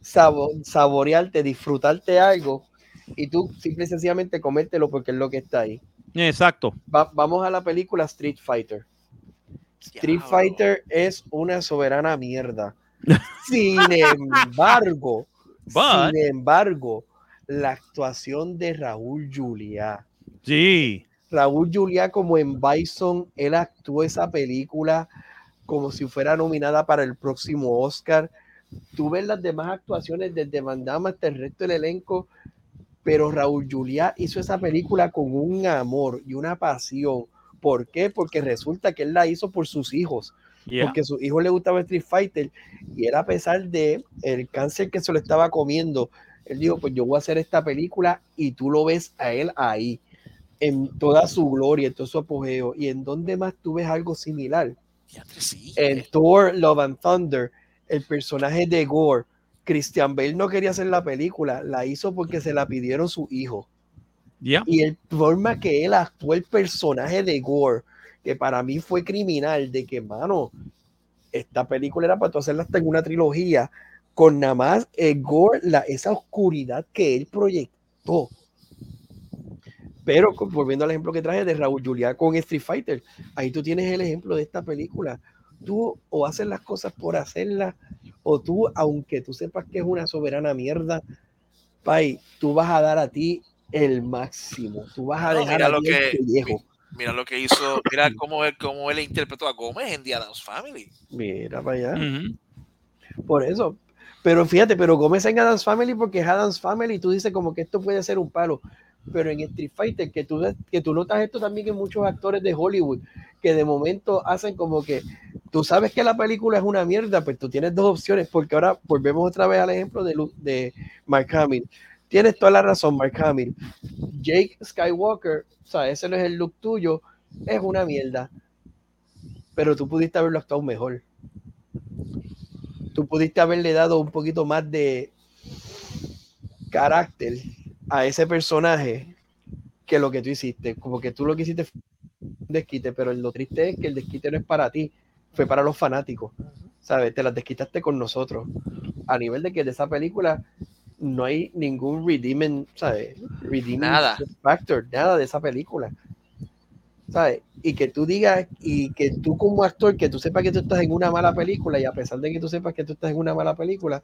sabo- saborearte, disfrutarte algo y tú simple y sencillamente comértelo porque es lo que está ahí. exacto. Va- vamos a la película Street Fighter. Street. Fighter es una soberana mierda. Sin embargo, But- sin embargo, la actuación de Raúl Juliá. Sí, Raúl Juliá como en Bison, él actuó esa película como si fuera nominada para el próximo Oscar. Tú ves las demás actuaciones desde Van Damme hasta el resto del elenco, pero Raúl Juliá hizo esa película con un amor y una pasión. ¿Por qué? Porque resulta que él la hizo por sus hijos yeah. porque a su hijo le gustaba Street Fighter y él a pesar de el cáncer que se lo estaba comiendo, él dijo, pues yo voy a hacer esta película y tú lo ves a él ahí, en toda su gloria, en todo su apogeo. ¿Y en dónde más tú ves algo similar? Diantre, sí. En Thor, Love and Thunder, el personaje de Gore, Christian Bale no quería hacer la película, la hizo porque se la pidieron su hijo yeah. y el forma que él actuó el personaje de Gore, que para mí fue criminal, de que, mano, esta película era para tú hacerla hasta en una trilogía, con nada más eh, Gore, la, esa oscuridad que él proyectó. Pero volviendo al ejemplo que traje de Raúl Juliá con Street Fighter, ahí tú tienes el ejemplo de esta película. Tú o haces las cosas por hacerlas, o tú, aunque tú sepas que es una soberana mierda, Pai, tú vas a dar a ti el máximo. Tú vas a No, dejar mira a lo que- pellejo. Mira lo que hizo, mira cómo él, cómo él interpretó a Gómez en The Addams Family. Mira para allá. Por eso. Pero fíjate, pero Gómez en Adams Family porque es Adams Family y tú dices como que esto puede ser un palo. Pero en Street Fighter, que tú, que tú notas esto también en muchos actores de Hollywood, que de momento hacen como que tú sabes que la película es una mierda, pues tú tienes dos opciones, porque ahora volvemos otra vez al ejemplo de, de Mark Hamill. Tienes toda la razón, Mark Hamill. Jake Skywalker, o sea, ese no es el look tuyo, es una mierda. Pero tú pudiste haberlo actuado mejor. Tú pudiste haberle dado un poquito más de carácter a ese personaje que lo que tú hiciste. Como que tú lo que hiciste fue un desquite, pero lo triste es que el desquite no es para ti, fue para los fanáticos. ¿Sabes? Te las desquitaste con nosotros. A nivel de que de esa película no hay ningún redeeming, ¿sabes? Redeeming Nada. factor, nada de esa película. ¿Sabes? Y que tú digas, y que tú como actor, que tú sepas que tú estás en una mala película, y a pesar de que tú sepas que tú estás en una mala película,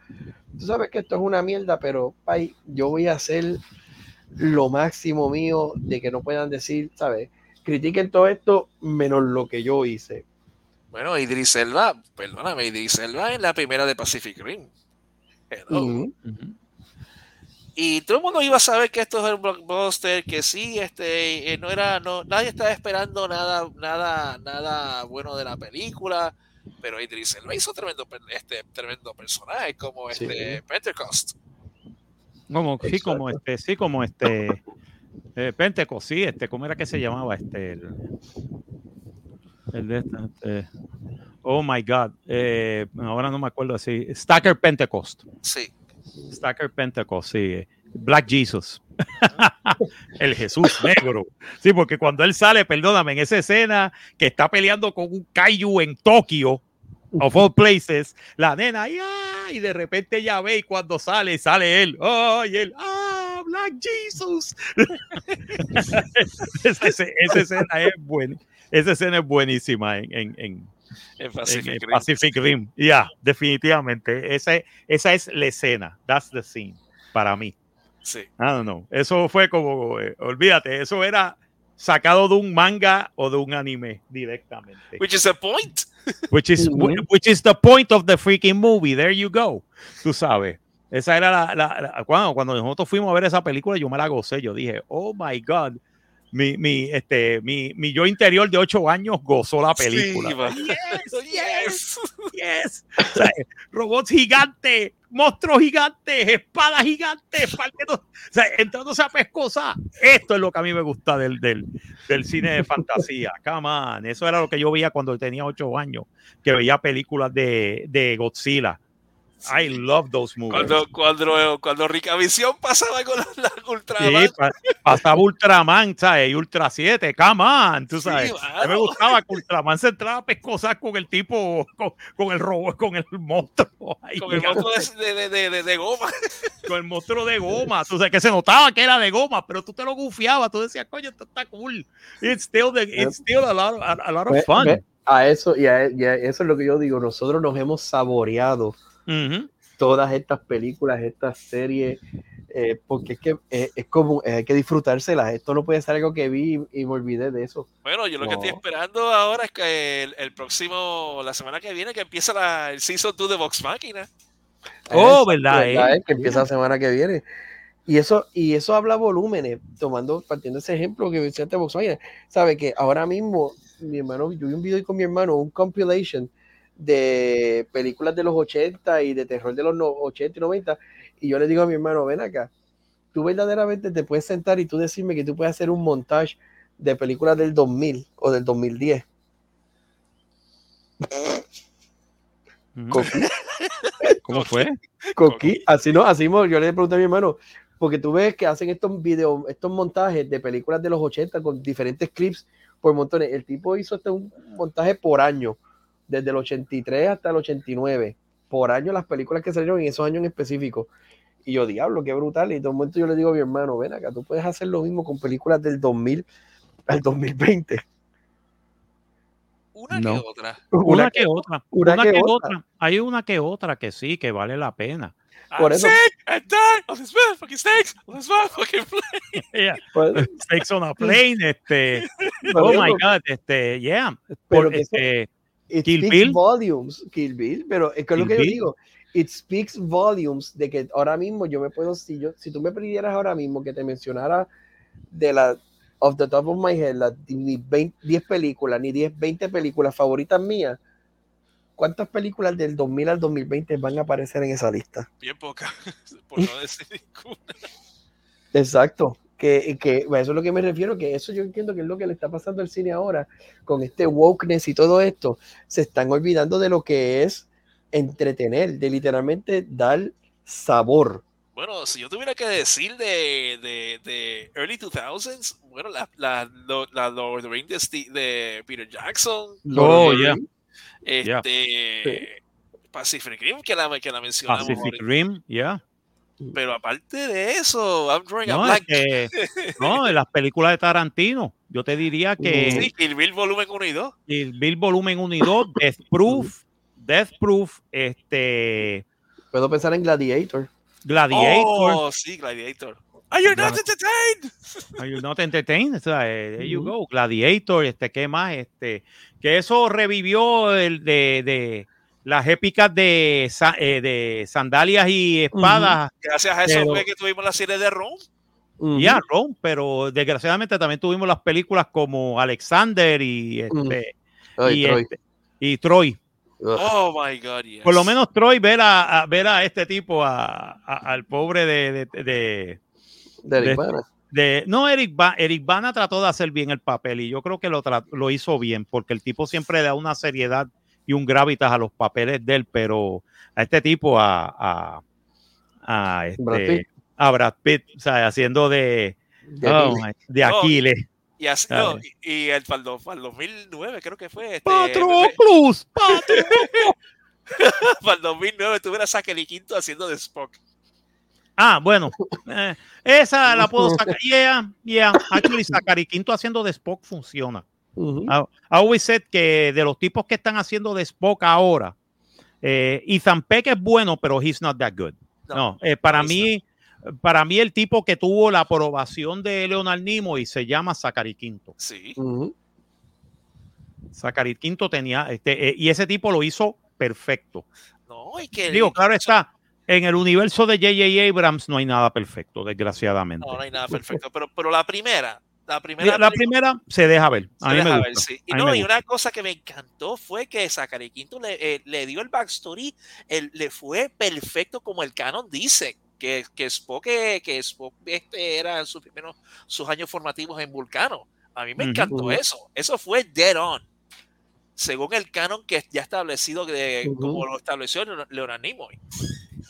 tú sabes que esto es una mierda, pero pay, yo voy a hacer lo máximo mío de que no puedan decir, ¿sabes? Critiquen todo esto menos lo que yo hice. Bueno, Idris Elba, perdóname, Idris Elba en la primera de Pacific Rim. Y todo el mundo iba a saber que esto es un blockbuster, que sí, este, eh, no era, no, nadie estaba esperando nada, nada, nada bueno de la película, pero Idris Elba hizo tremendo, este, tremendo personaje como Sí. este Pentecost. Como, sí, como este, sí, como este eh, Pentecost, sí, este, ¿cómo era que se llamaba este? El, el de esta, este, oh my God, eh, ahora no me acuerdo así, Stacker Pentecost, Sí. Stacker Pentecost, sí, Black Jesus, el Jesús negro, sí, porque cuando él sale, perdóname, en esa escena que está peleando con un kaiju en Tokio, of all places, la nena, ay, ah, y de repente ella ve y cuando sale, sale él, oh, y él, ah, Black Jesus. esa, ese- esa escena es buena, esa escena es buenísima en, en, en- En en Pacific Rim. Pacific Rim. Ya, definitivamente, esa, esa es la escena, that's the scene, para mí. Sí. I don't know. Eso fue como, eh, olvídate, eso era sacado de un manga o de un anime directamente. Which is the point. Which is, which is the point of the freaking movie. There you go. Tú sabes. Esa era la, la- la- cuando, cuando nosotros fuimos a ver esa película, yo me la gocé. Yo dije, oh my God. Mi, mi, este, mi, mi yo interior de ocho años gozó la película. Sí, yes, Yes. yes. O sea, robots gigantes, monstruos gigantes, espadas gigantes, o sea, entrándose a pescosa. Esto es lo que a mí me gusta del, del, del cine de fantasía. Come on. Eso era lo que yo veía cuando tenía ocho años, que veía películas de, de Godzilla. I love those movies. Cuando, cuando, cuando Ricavisión pasaba con la, la Ultraman. Sí, pa- pasaba Ultraman, ¿sabes? Y Ultra 7, come on, tú Sí, sabes. a mí me gustaba que Ultraman se entraba a pescosar con el tipo, con, con el robot, con el monstruo. ahí, con el monstruo de, de, de, de- de goma. con el monstruo de goma. Tú sabes que se notaba que era de goma, pero tú te lo gufiabas. Tú decías, coño, esto está cool. It's still, the, it's still a, lot, a, a lot of fun. A eso, y a, y a eso es lo que yo digo. Nosotros nos hemos saboreado Todas estas películas, estas series, eh, porque es que eh, es como eh, hay que disfrutárselas. Esto no puede ser algo que vi y, y me olvidé de eso. Bueno, yo lo que estoy esperando ahora es que el, el próximo, la semana que viene, que empieza la, el Season 2 de Vox Máquina. Oh, Eso, verdad, eh. Que empieza la semana que viene. Y eso, y eso habla volúmenes, tomando, partiendo ese ejemplo que mencionaste Volkswagen, sabe que ahora mismo mi hermano, yo vi un video con mi hermano, un compilation de películas de los 80 y de terror de los no- 80 y 90, y yo le digo a mi hermano, ven acá, tú verdaderamente te puedes sentar y tú decirme que tú puedes hacer un montage de películas del 2000 o del 2010. Ujú. Con- ¿Cómo fue? Coqui, así no, así yo le pregunté a mi hermano, porque tú ves que hacen estos videos, estos montajes de películas de los 80 con diferentes clips por montones. El tipo hizo este un montaje por año, desde el 83 hasta el 89, por año las películas que salieron en esos años en específico. Y yo, diablo, qué brutal. Y de un momento yo le digo a mi hermano, ven acá, tú puedes hacer lo mismo con películas del 2000 al 2020. Una No. que otra. Una, que, otra. una Una, que que, otra. otra. Hay una que otra que sí, que vale la pena. Por I'm eso- sick and tired of this motherfucking snakes, of this motherfucking plane. Yeah. Pues, Snakes on a plane, este. por Oh my God, este, yeah. Pero Por, este, it Kill speaks Bill. volumes, Kill Bill, pero es que es lo que yo digo, it speaks volumes de que ahora mismo yo me puedo, si yo, si tú me pidieras ahora mismo que te mencionara de la, of the top of my head, las ni 20 10 películas, ni 10, 20 películas favoritas mías, ¿cuántas películas del 2000 al 2020 van a aparecer en esa lista? Bien poca, por no decir ninguna. Exacto. Que, que a eso es lo que me refiero, que eso yo entiendo que es lo que le está pasando al cine ahora, con este wokeness y todo esto, se están olvidando de lo que es entretener, de literalmente dar sabor. Bueno, si yo tuviera que decir de, de, de early 2000s, bueno, la, la, la, Lord of the Rings de, de Peter Jackson. Oh, yeah. Este, Pacific Rim, que la, que la mencionamos. Pacific Rim, ya. Pero aparte de eso, I'm drawing no, a blank. que, no, en las películas de Tarantino, yo te diría que. Sí, Kill Bill Volumen 1 y 2. Kill Bill Volumen 1 y 2, Death Proof, Death Proof, este. Puedo pensar en Gladiator. Gladiator. Oh, sí, Gladiator. Are you not entertained? Are you not entertained? O sea, there you go. Gladiator, este, ¿qué más? Este, que eso revivió el de, de las épicas de, eh, de sandalias y espadas. Gracias a eso pero, fue que tuvimos la serie de Rome. Uh -huh. Ya, Rome, pero desgraciadamente también tuvimos las películas como Alexander y este, Ay, y, Troy. este, y Troy. Oh my God, yes. Por lo menos Troy ver a, a ver a este tipo, a, a, al pobre de, de, de, de Eric Bana. De, no, Eric, ba Eric Bana trató de hacer bien el papel y yo creo que lo, lo hizo bien porque el tipo siempre da una seriedad y un gravitas a los papeles de él, pero a este tipo, a, a, a, este, Brad Pitt. a Brad Pitt, o sea, haciendo de, De oh, Aquiles. de Aquiles. Y, así, no, y, y el, para, el, para el 2009 creo que fue. Este, Patroclus, para el 2009 tuve a Quinto haciendo de Spock. Ah, bueno, eh, esa la puedo sacar. Yeah, yeah. Actually, Zachary Quinto haciendo de Spock funciona. Uh -huh. I, I always said que de los tipos que están haciendo de Spock ahora, eh, Ethan Peck es bueno, pero he's not that good. No, no eh, para mí, para mí el tipo que tuvo la aprobación de Leonard Nimoy se llama Zachary Quinto. Sí. Uh -huh. Zachary Quinto tenía, este, eh, y ese tipo lo hizo perfecto. No, y que digo, claro está. En el universo de J.J. Abrams no hay nada perfecto, desgraciadamente. No, no hay nada perfecto. Pero, pero la primera, la primera, la primera se deja ver. A se mí deja me ver, gusta. sí. Y, no, y una cosa que me encantó fue que Zachary Quinto le, eh, le dio el backstory, el, le fue perfecto como el canon dice. Que, que Spock, que, que Spock este era sus primeros sus años formativos en Vulcano. A mí me uh -huh. encantó eso. Eso fue dead on. Según el canon que ya establecido de, uh -huh. como lo estableció Leonard Nimoy.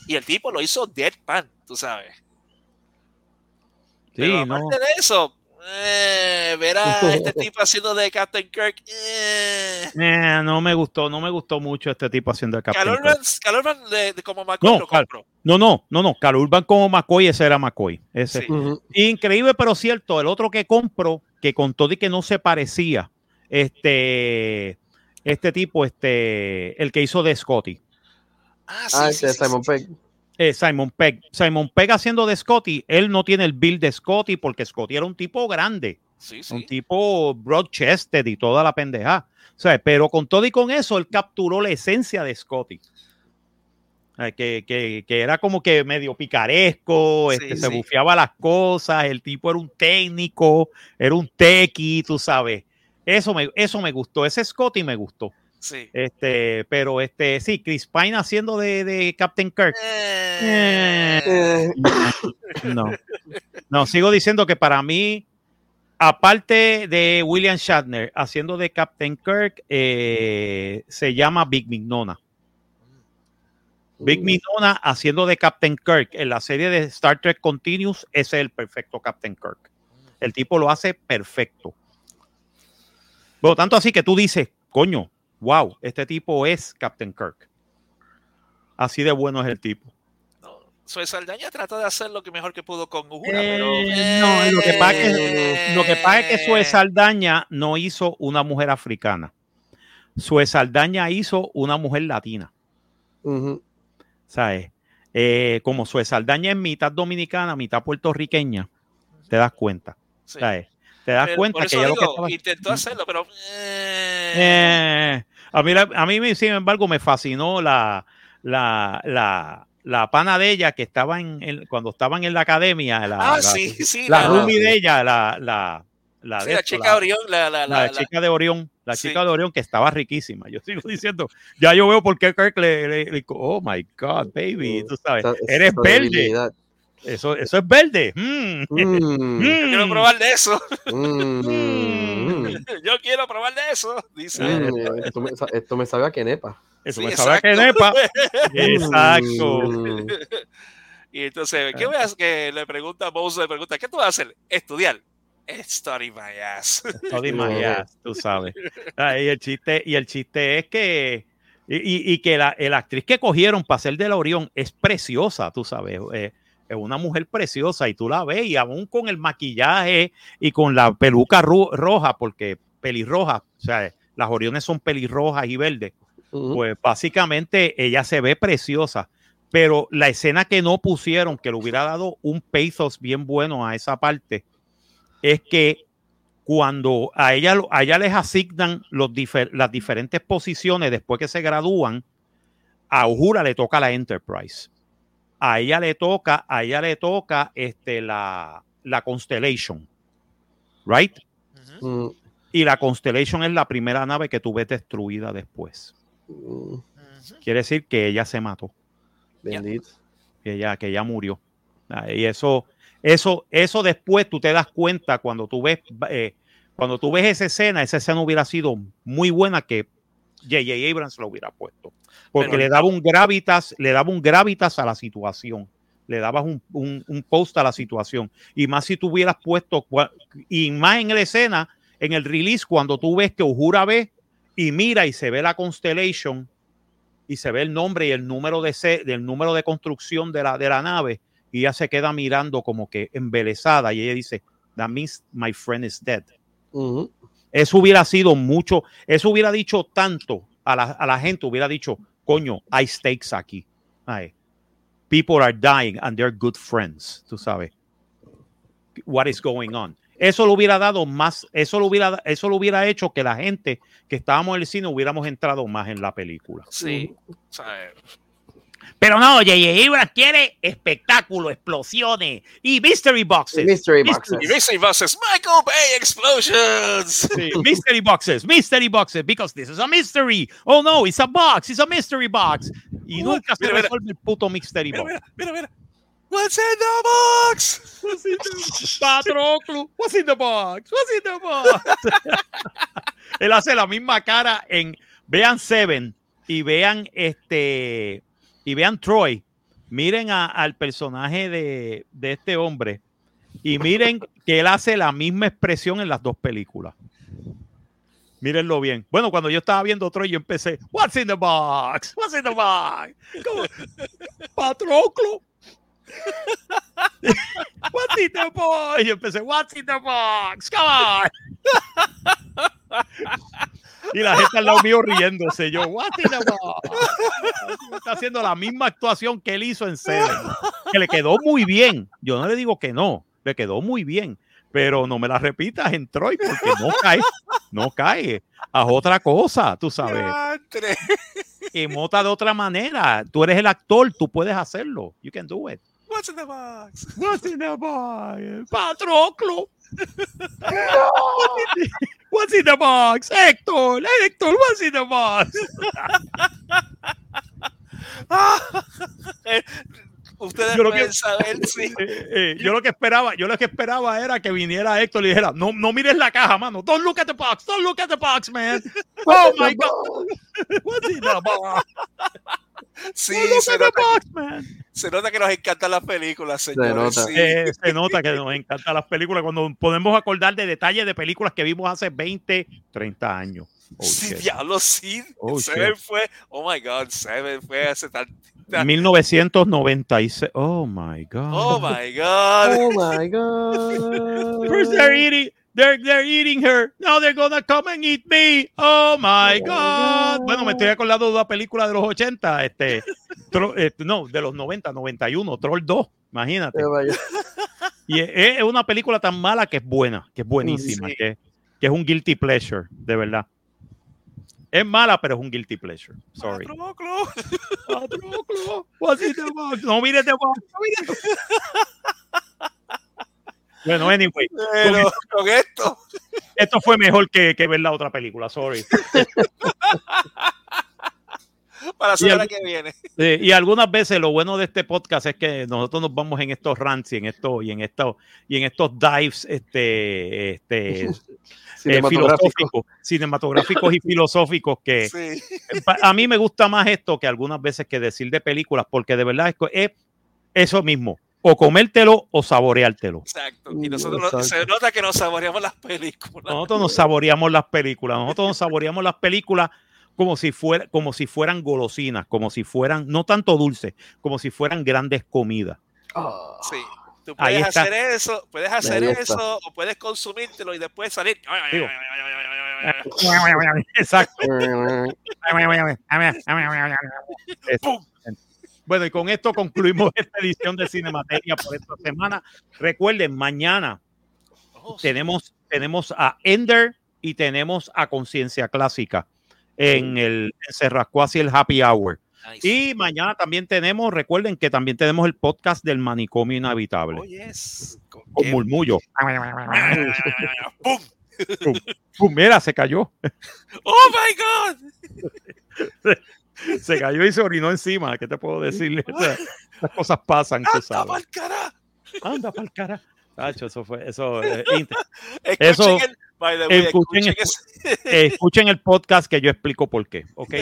Y el tipo lo hizo deadpan, tú sabes. Sí, Pero aparte no. de eso, eh, ver a este tipo haciendo de Captain Kirk. Eh. Eh, no me gustó, no me gustó mucho este tipo haciendo de Captain Cal Kirk. Urban, Cal Urban de, de como McCoy No, lo Cal- compró. No, no, no, no. Cal Urban como McCoy, ese era McCoy. Ese. Sí. Uh -huh. Increíble, pero cierto. El otro que compro, que con todo y que no se parecía, este, este tipo, este, el que hizo de Scotty. Ah, sí, Ah, sí, ese sí, Simon sí, Pegg. Eh, Simon Pegg. Simon Pegg haciendo de Scotty, él no tiene el build de Scotty porque Scotty era un tipo grande, sí, sí. un tipo broad chested y toda la pendeja. O sea, pero con todo y con eso, él capturó la esencia de Scotty. Que, que, que, era como que medio picaresco, Sí, este, se bufiaba las cosas, el tipo era un técnico, era un tequi, tú sabes. Eso me, eso me gustó, ese Scotty me gustó. Sí. Este, pero este, sí, Chris Pine haciendo de, de Captain Kirk. Eh, Eh, No. No, sigo diciendo que para mí, aparte de William Shatner haciendo de Captain Kirk, eh, se llama Big Mignona. Big Mignona haciendo de Captain Kirk en la serie de Star Trek Continuous, ese es el perfecto Captain Kirk. El tipo lo hace perfecto. Bueno, tanto así que tú dices, coño, wow, este tipo es Captain Kirk. Así de bueno es el tipo. no, Zoe Saldaña trató de hacer lo que mejor que pudo con Uhura, Eh, pero. no, lo que pasa es Lo que pasa es que Sue Saldaña no hizo una mujer africana. Sue Saldaña hizo una mujer latina. uh -huh. ¿Sabes? Eh, como Sue Saldaña es mitad dominicana, mitad puertorriqueña, te das cuenta. sí. ¿sabes? Te das Pero cuenta por que ella lo que estaba- intentó hacerlo, pero. eh, Eh, a mí, a mí, sin embargo, me fascinó la, la, la, la pana de ella que estaba en, en- cuando estaban en la academia. La, ah, la- sí, sí. la roomie sí. de ella, la, la, la, sí, de la esto, chica la- Orión, la, la, la la, la- chica de Orión, la Sí. chica de Orión que estaba riquísima. Yo sigo diciendo, ya yo veo por qué Kirk le, le- le- oh my God, baby, tú sabes, eres verde. Eso, eso es verde. Mm. Mm, Yo quiero Mm. probar de eso. mm, mm. Yo quiero probar de eso. Dice. Mm, esto, me, esto me sabe a quenepa. Eso Sí, me sabe a que exacto. Exacto. Y entonces, ¿qué voy a hacer? Que le pregunta a Bowser, le pregunta, ¿qué tú vas a hacer? Estudiar. Study my ass. Study my ass, tú sabes. Ah, y el chiste, y el chiste es que, y, y- y que la, la actriz que cogieron para ser de la Orión es preciosa, tú sabes. eh, es una mujer preciosa y tú la ves y aún con el maquillaje y con la peluca roja, porque pelirroja, o sea, las Oriones son pelirrojas y verdes, pues básicamente ella se ve preciosa. Pero la escena que no pusieron, que le hubiera dado un pathos bien bueno a esa parte, es que cuando a ella, a ella les asignan los difer- las diferentes posiciones después que se gradúan, a Uhura le toca la Enterprise. A ella le toca, a ella le toca este, la, la Constellation. Right? Mm, Y la Constellation es la primera nave que tú ves destruida después. mm. Quiere decir que ella se mató. Bendito. que ya, que ya murió. Ah, Y eso, eso, eso después tú te das cuenta cuando tú ves, eh, cuando tú ves esa escena, esa escena hubiera sido muy buena que J.J. Abrams lo hubiera puesto. Porque Pero- le daba un gravitas, le daba un gravitas a la situación. Le dabas un, un, un post a la situación. Y más si tú hubieras puesto, y más en la escena, en el release, cuando tú ves que Uhura ve y mira y se ve la Constellation y se ve el nombre y el número de del número de construcción de la, de la nave y ella se queda mirando como que embelesada y ella dice, that means my friend is dead. Ujú. Eso hubiera sido mucho, eso hubiera dicho tanto a la, a la gente, hubiera dicho, coño, hay stakes aquí. Ay, people are dying and they're good friends, tú sabes. What is going on? Eso lo hubiera dado más, eso lo hubiera, eso lo hubiera hecho que la gente que estábamos en el cine hubiéramos entrado más en la película. Sí. O sea, Pero no, J.J. Abrams quiere espectáculo, explosiones y mystery boxes. Mystery Mystery- boxes. y Mystery Buses, Michael Bay Explosions. Sí, mystery boxes, mystery boxes, because this is a mystery. Oh no, it's a box, it's a mystery box. Y What? nunca se Mira, mira. resuelve el puto mystery Mira, box. mira, mira, mira. What's in the box? What's in the Patroclo, what's in the box? What's in the box? Él hace la misma cara en vean Seven y vean este y vean Troy. Miren al personaje de, este hombre y miren que él hace la misma expresión en las dos películas. Mírenlo bien. Bueno, cuando yo estaba viendo Troy, yo empecé, What's in the box? What's in the box? Patroclo. What's in the box? Y yo empecé, What's in the box? Come on. Y la gente al lado mío riéndose. Yo, What's in the box? Está haciendo la misma actuación que él hizo en Seven. Que le quedó muy bien. Yo no le digo que no. Le quedó muy bien. Pero no me la repitas en Troy porque no cae. No cae. Haz otra cosa, tú sabes. Diantre. Emota de otra manera. Tú eres el actor, tú puedes hacerlo. You can do it. What's in the box? What's in the box? Patroclo. What's in the box? Héctor, Héctor, what's in the box? Eh, Ustedes Yo lo que- saber, sí. Eh, eh, yo lo que esperaba, yo lo que esperaba era que viniera Héctor y dijera, no, no mires la caja, mano. Don't look at the box, don't look at the box, man. Oh my God, what's in the box? Sí, se nota, box, man. se nota que nos encantan las películas, señores. nota. sí. Eh, se nota que nos encantan las películas cuando podemos acordar de detalles de películas que vimos hace 20, 30 años. Oh, sí, shit. diablo, sí. Oh, Seven shit. fue, oh my God, Seven fue hace tan. 1996. Oh my God. Oh my God. Oh my God. First they're eating, they're, eating her. Now they're gonna come and eat me. Oh my Oh God. Bueno, me estoy acordando de una película de los 80, este, Tro- eh, no, de los 90, 91, Troll 2, imagínate. Y es, es una película tan mala que es buena, que es buenísima, Sí. que, que es un guilty pleasure, de verdad. Es mala, pero es un guilty pleasure. Sorry. Patroclo. Patroclo? No mires box. no mires Bueno, anyway, Pero con esto, esto fue mejor que, que ver la otra película, sorry. Para la semana que viene. Eh, y algunas veces lo bueno de este podcast es que nosotros nos vamos en estos rants y en estos y en estos y en estos dives este, este eh, Cinematográfico. filosóficos, cinematográficos y filosóficos que Sí. a mí me gusta más esto que algunas veces que decir de películas porque de verdad es, es eso mismo o comértelo o saboreártelo Exacto. Y nosotros no- se nota que nos saboreamos las películas. nosotros nos saboreamos las películas nosotros nos saboreamos las películas como si fuera como si fueran golosinas como si fueran no tanto dulces como si fueran grandes comidas Ah, Sí. Tú Ahí puedes está. hacer eso, puedes hacer eso, o puedes consumírtelo y después salir. Digo. exacto ¡Pum! Bueno, y con esto concluimos esta edición de Cinemateria por esta semana. Recuerden, mañana Oh, tenemos, tenemos a Ender y tenemos a Conciencia Clásica en el en Cerrascuasi el Happy Hour. Nice. Y mañana también tenemos, recuerden que también tenemos el podcast del Manicomio Inhabitable Oh, yes. Con murmullo. ¡Pum! Pum, mira, se cayó. ¡Oh, my God! Se cayó y se orinó encima. ¿Qué te puedo decirle? Las cosas pasan, tú ¡Anda sabes. pa'l cara! Anda pa'l cara. Tacho, eso fue, eso. eh, Eso- el, by the way, escuchen escuchen ese- escuchen el podcast que yo explico por qué, ¿ok?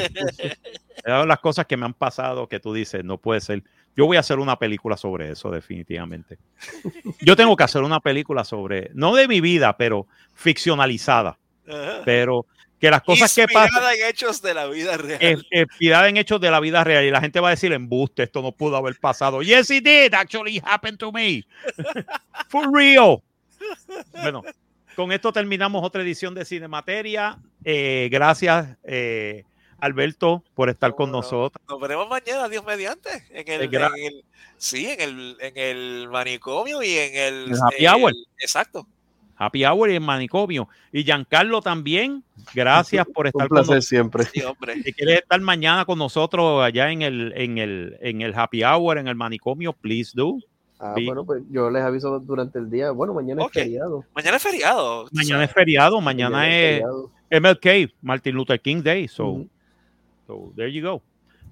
Son las cosas que me han pasado que tú dices, no puede ser. Yo voy a hacer una película sobre eso, definitivamente. Yo tengo que hacer una película sobre, no de mi vida, pero ficcionalizada, Ajá. pero que las cosas que pasan, Inspirada en hechos de la vida real. inspirada en hechos de la vida real y la gente va a decir embuste, esto no pudo haber pasado. Yes, it did. Actually happened to me. For real. Bueno, con esto terminamos otra edición de Cinemateria. Eh, gracias, eh, Alberto, por estar con No, no. nosotros. Nos veremos mañana, Dios mediante. En el, Eh, en el- sí, en el, en el manicomio y en el, El happy en hour. el- exacto. Happy Hour y el manicomio. Y Giancarlo también, gracias por estar Un con placer nosotros. siempre. Sí, hombre. Si quieres estar mañana con nosotros allá en el, en el, en el Happy Hour, en el manicomio, please do. Ah, bueno, pues yo les aviso durante el día. Bueno, mañana es feriado. Mañana es feriado. Mañana es feriado, mañana es feriado. MLK, Martin Luther King Day. So, so there you go.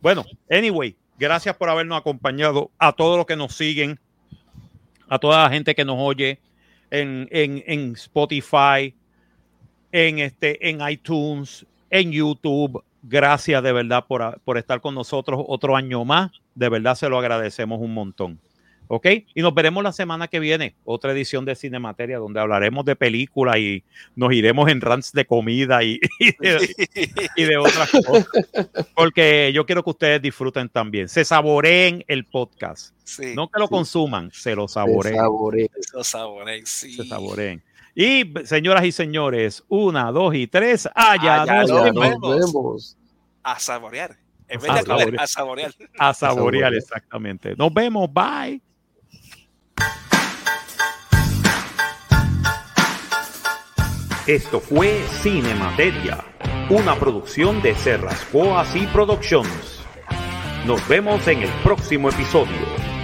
Bueno, anyway, gracias por habernos acompañado. A todos los que nos siguen, a toda la gente que nos oye en, en, en Spotify, en, este, en iTunes, en YouTube. Gracias de verdad por, por estar con nosotros otro año más. De verdad se lo agradecemos un montón. ¿Ok? Y nos veremos la semana que viene, otra edición de Cinemateria, donde hablaremos de películas y nos iremos en rants de comida y, y de, y de otras cosas. Porque yo quiero que ustedes disfruten también. Se saboreen el podcast. Sí, No que lo sí. consuman, se lo Se saboreen. esos sabores, sí. Se saboreen. Y señoras y señores, una, dos y tres, allá, Allá nos vemos. nos vemos. A saborear. En A vez de a saborear. a saborear. A saborear. exactamente. Nos vemos, bye. Esto fue Cinemateria, una producción de Serrascoas y Productions. Nos vemos en el próximo episodio.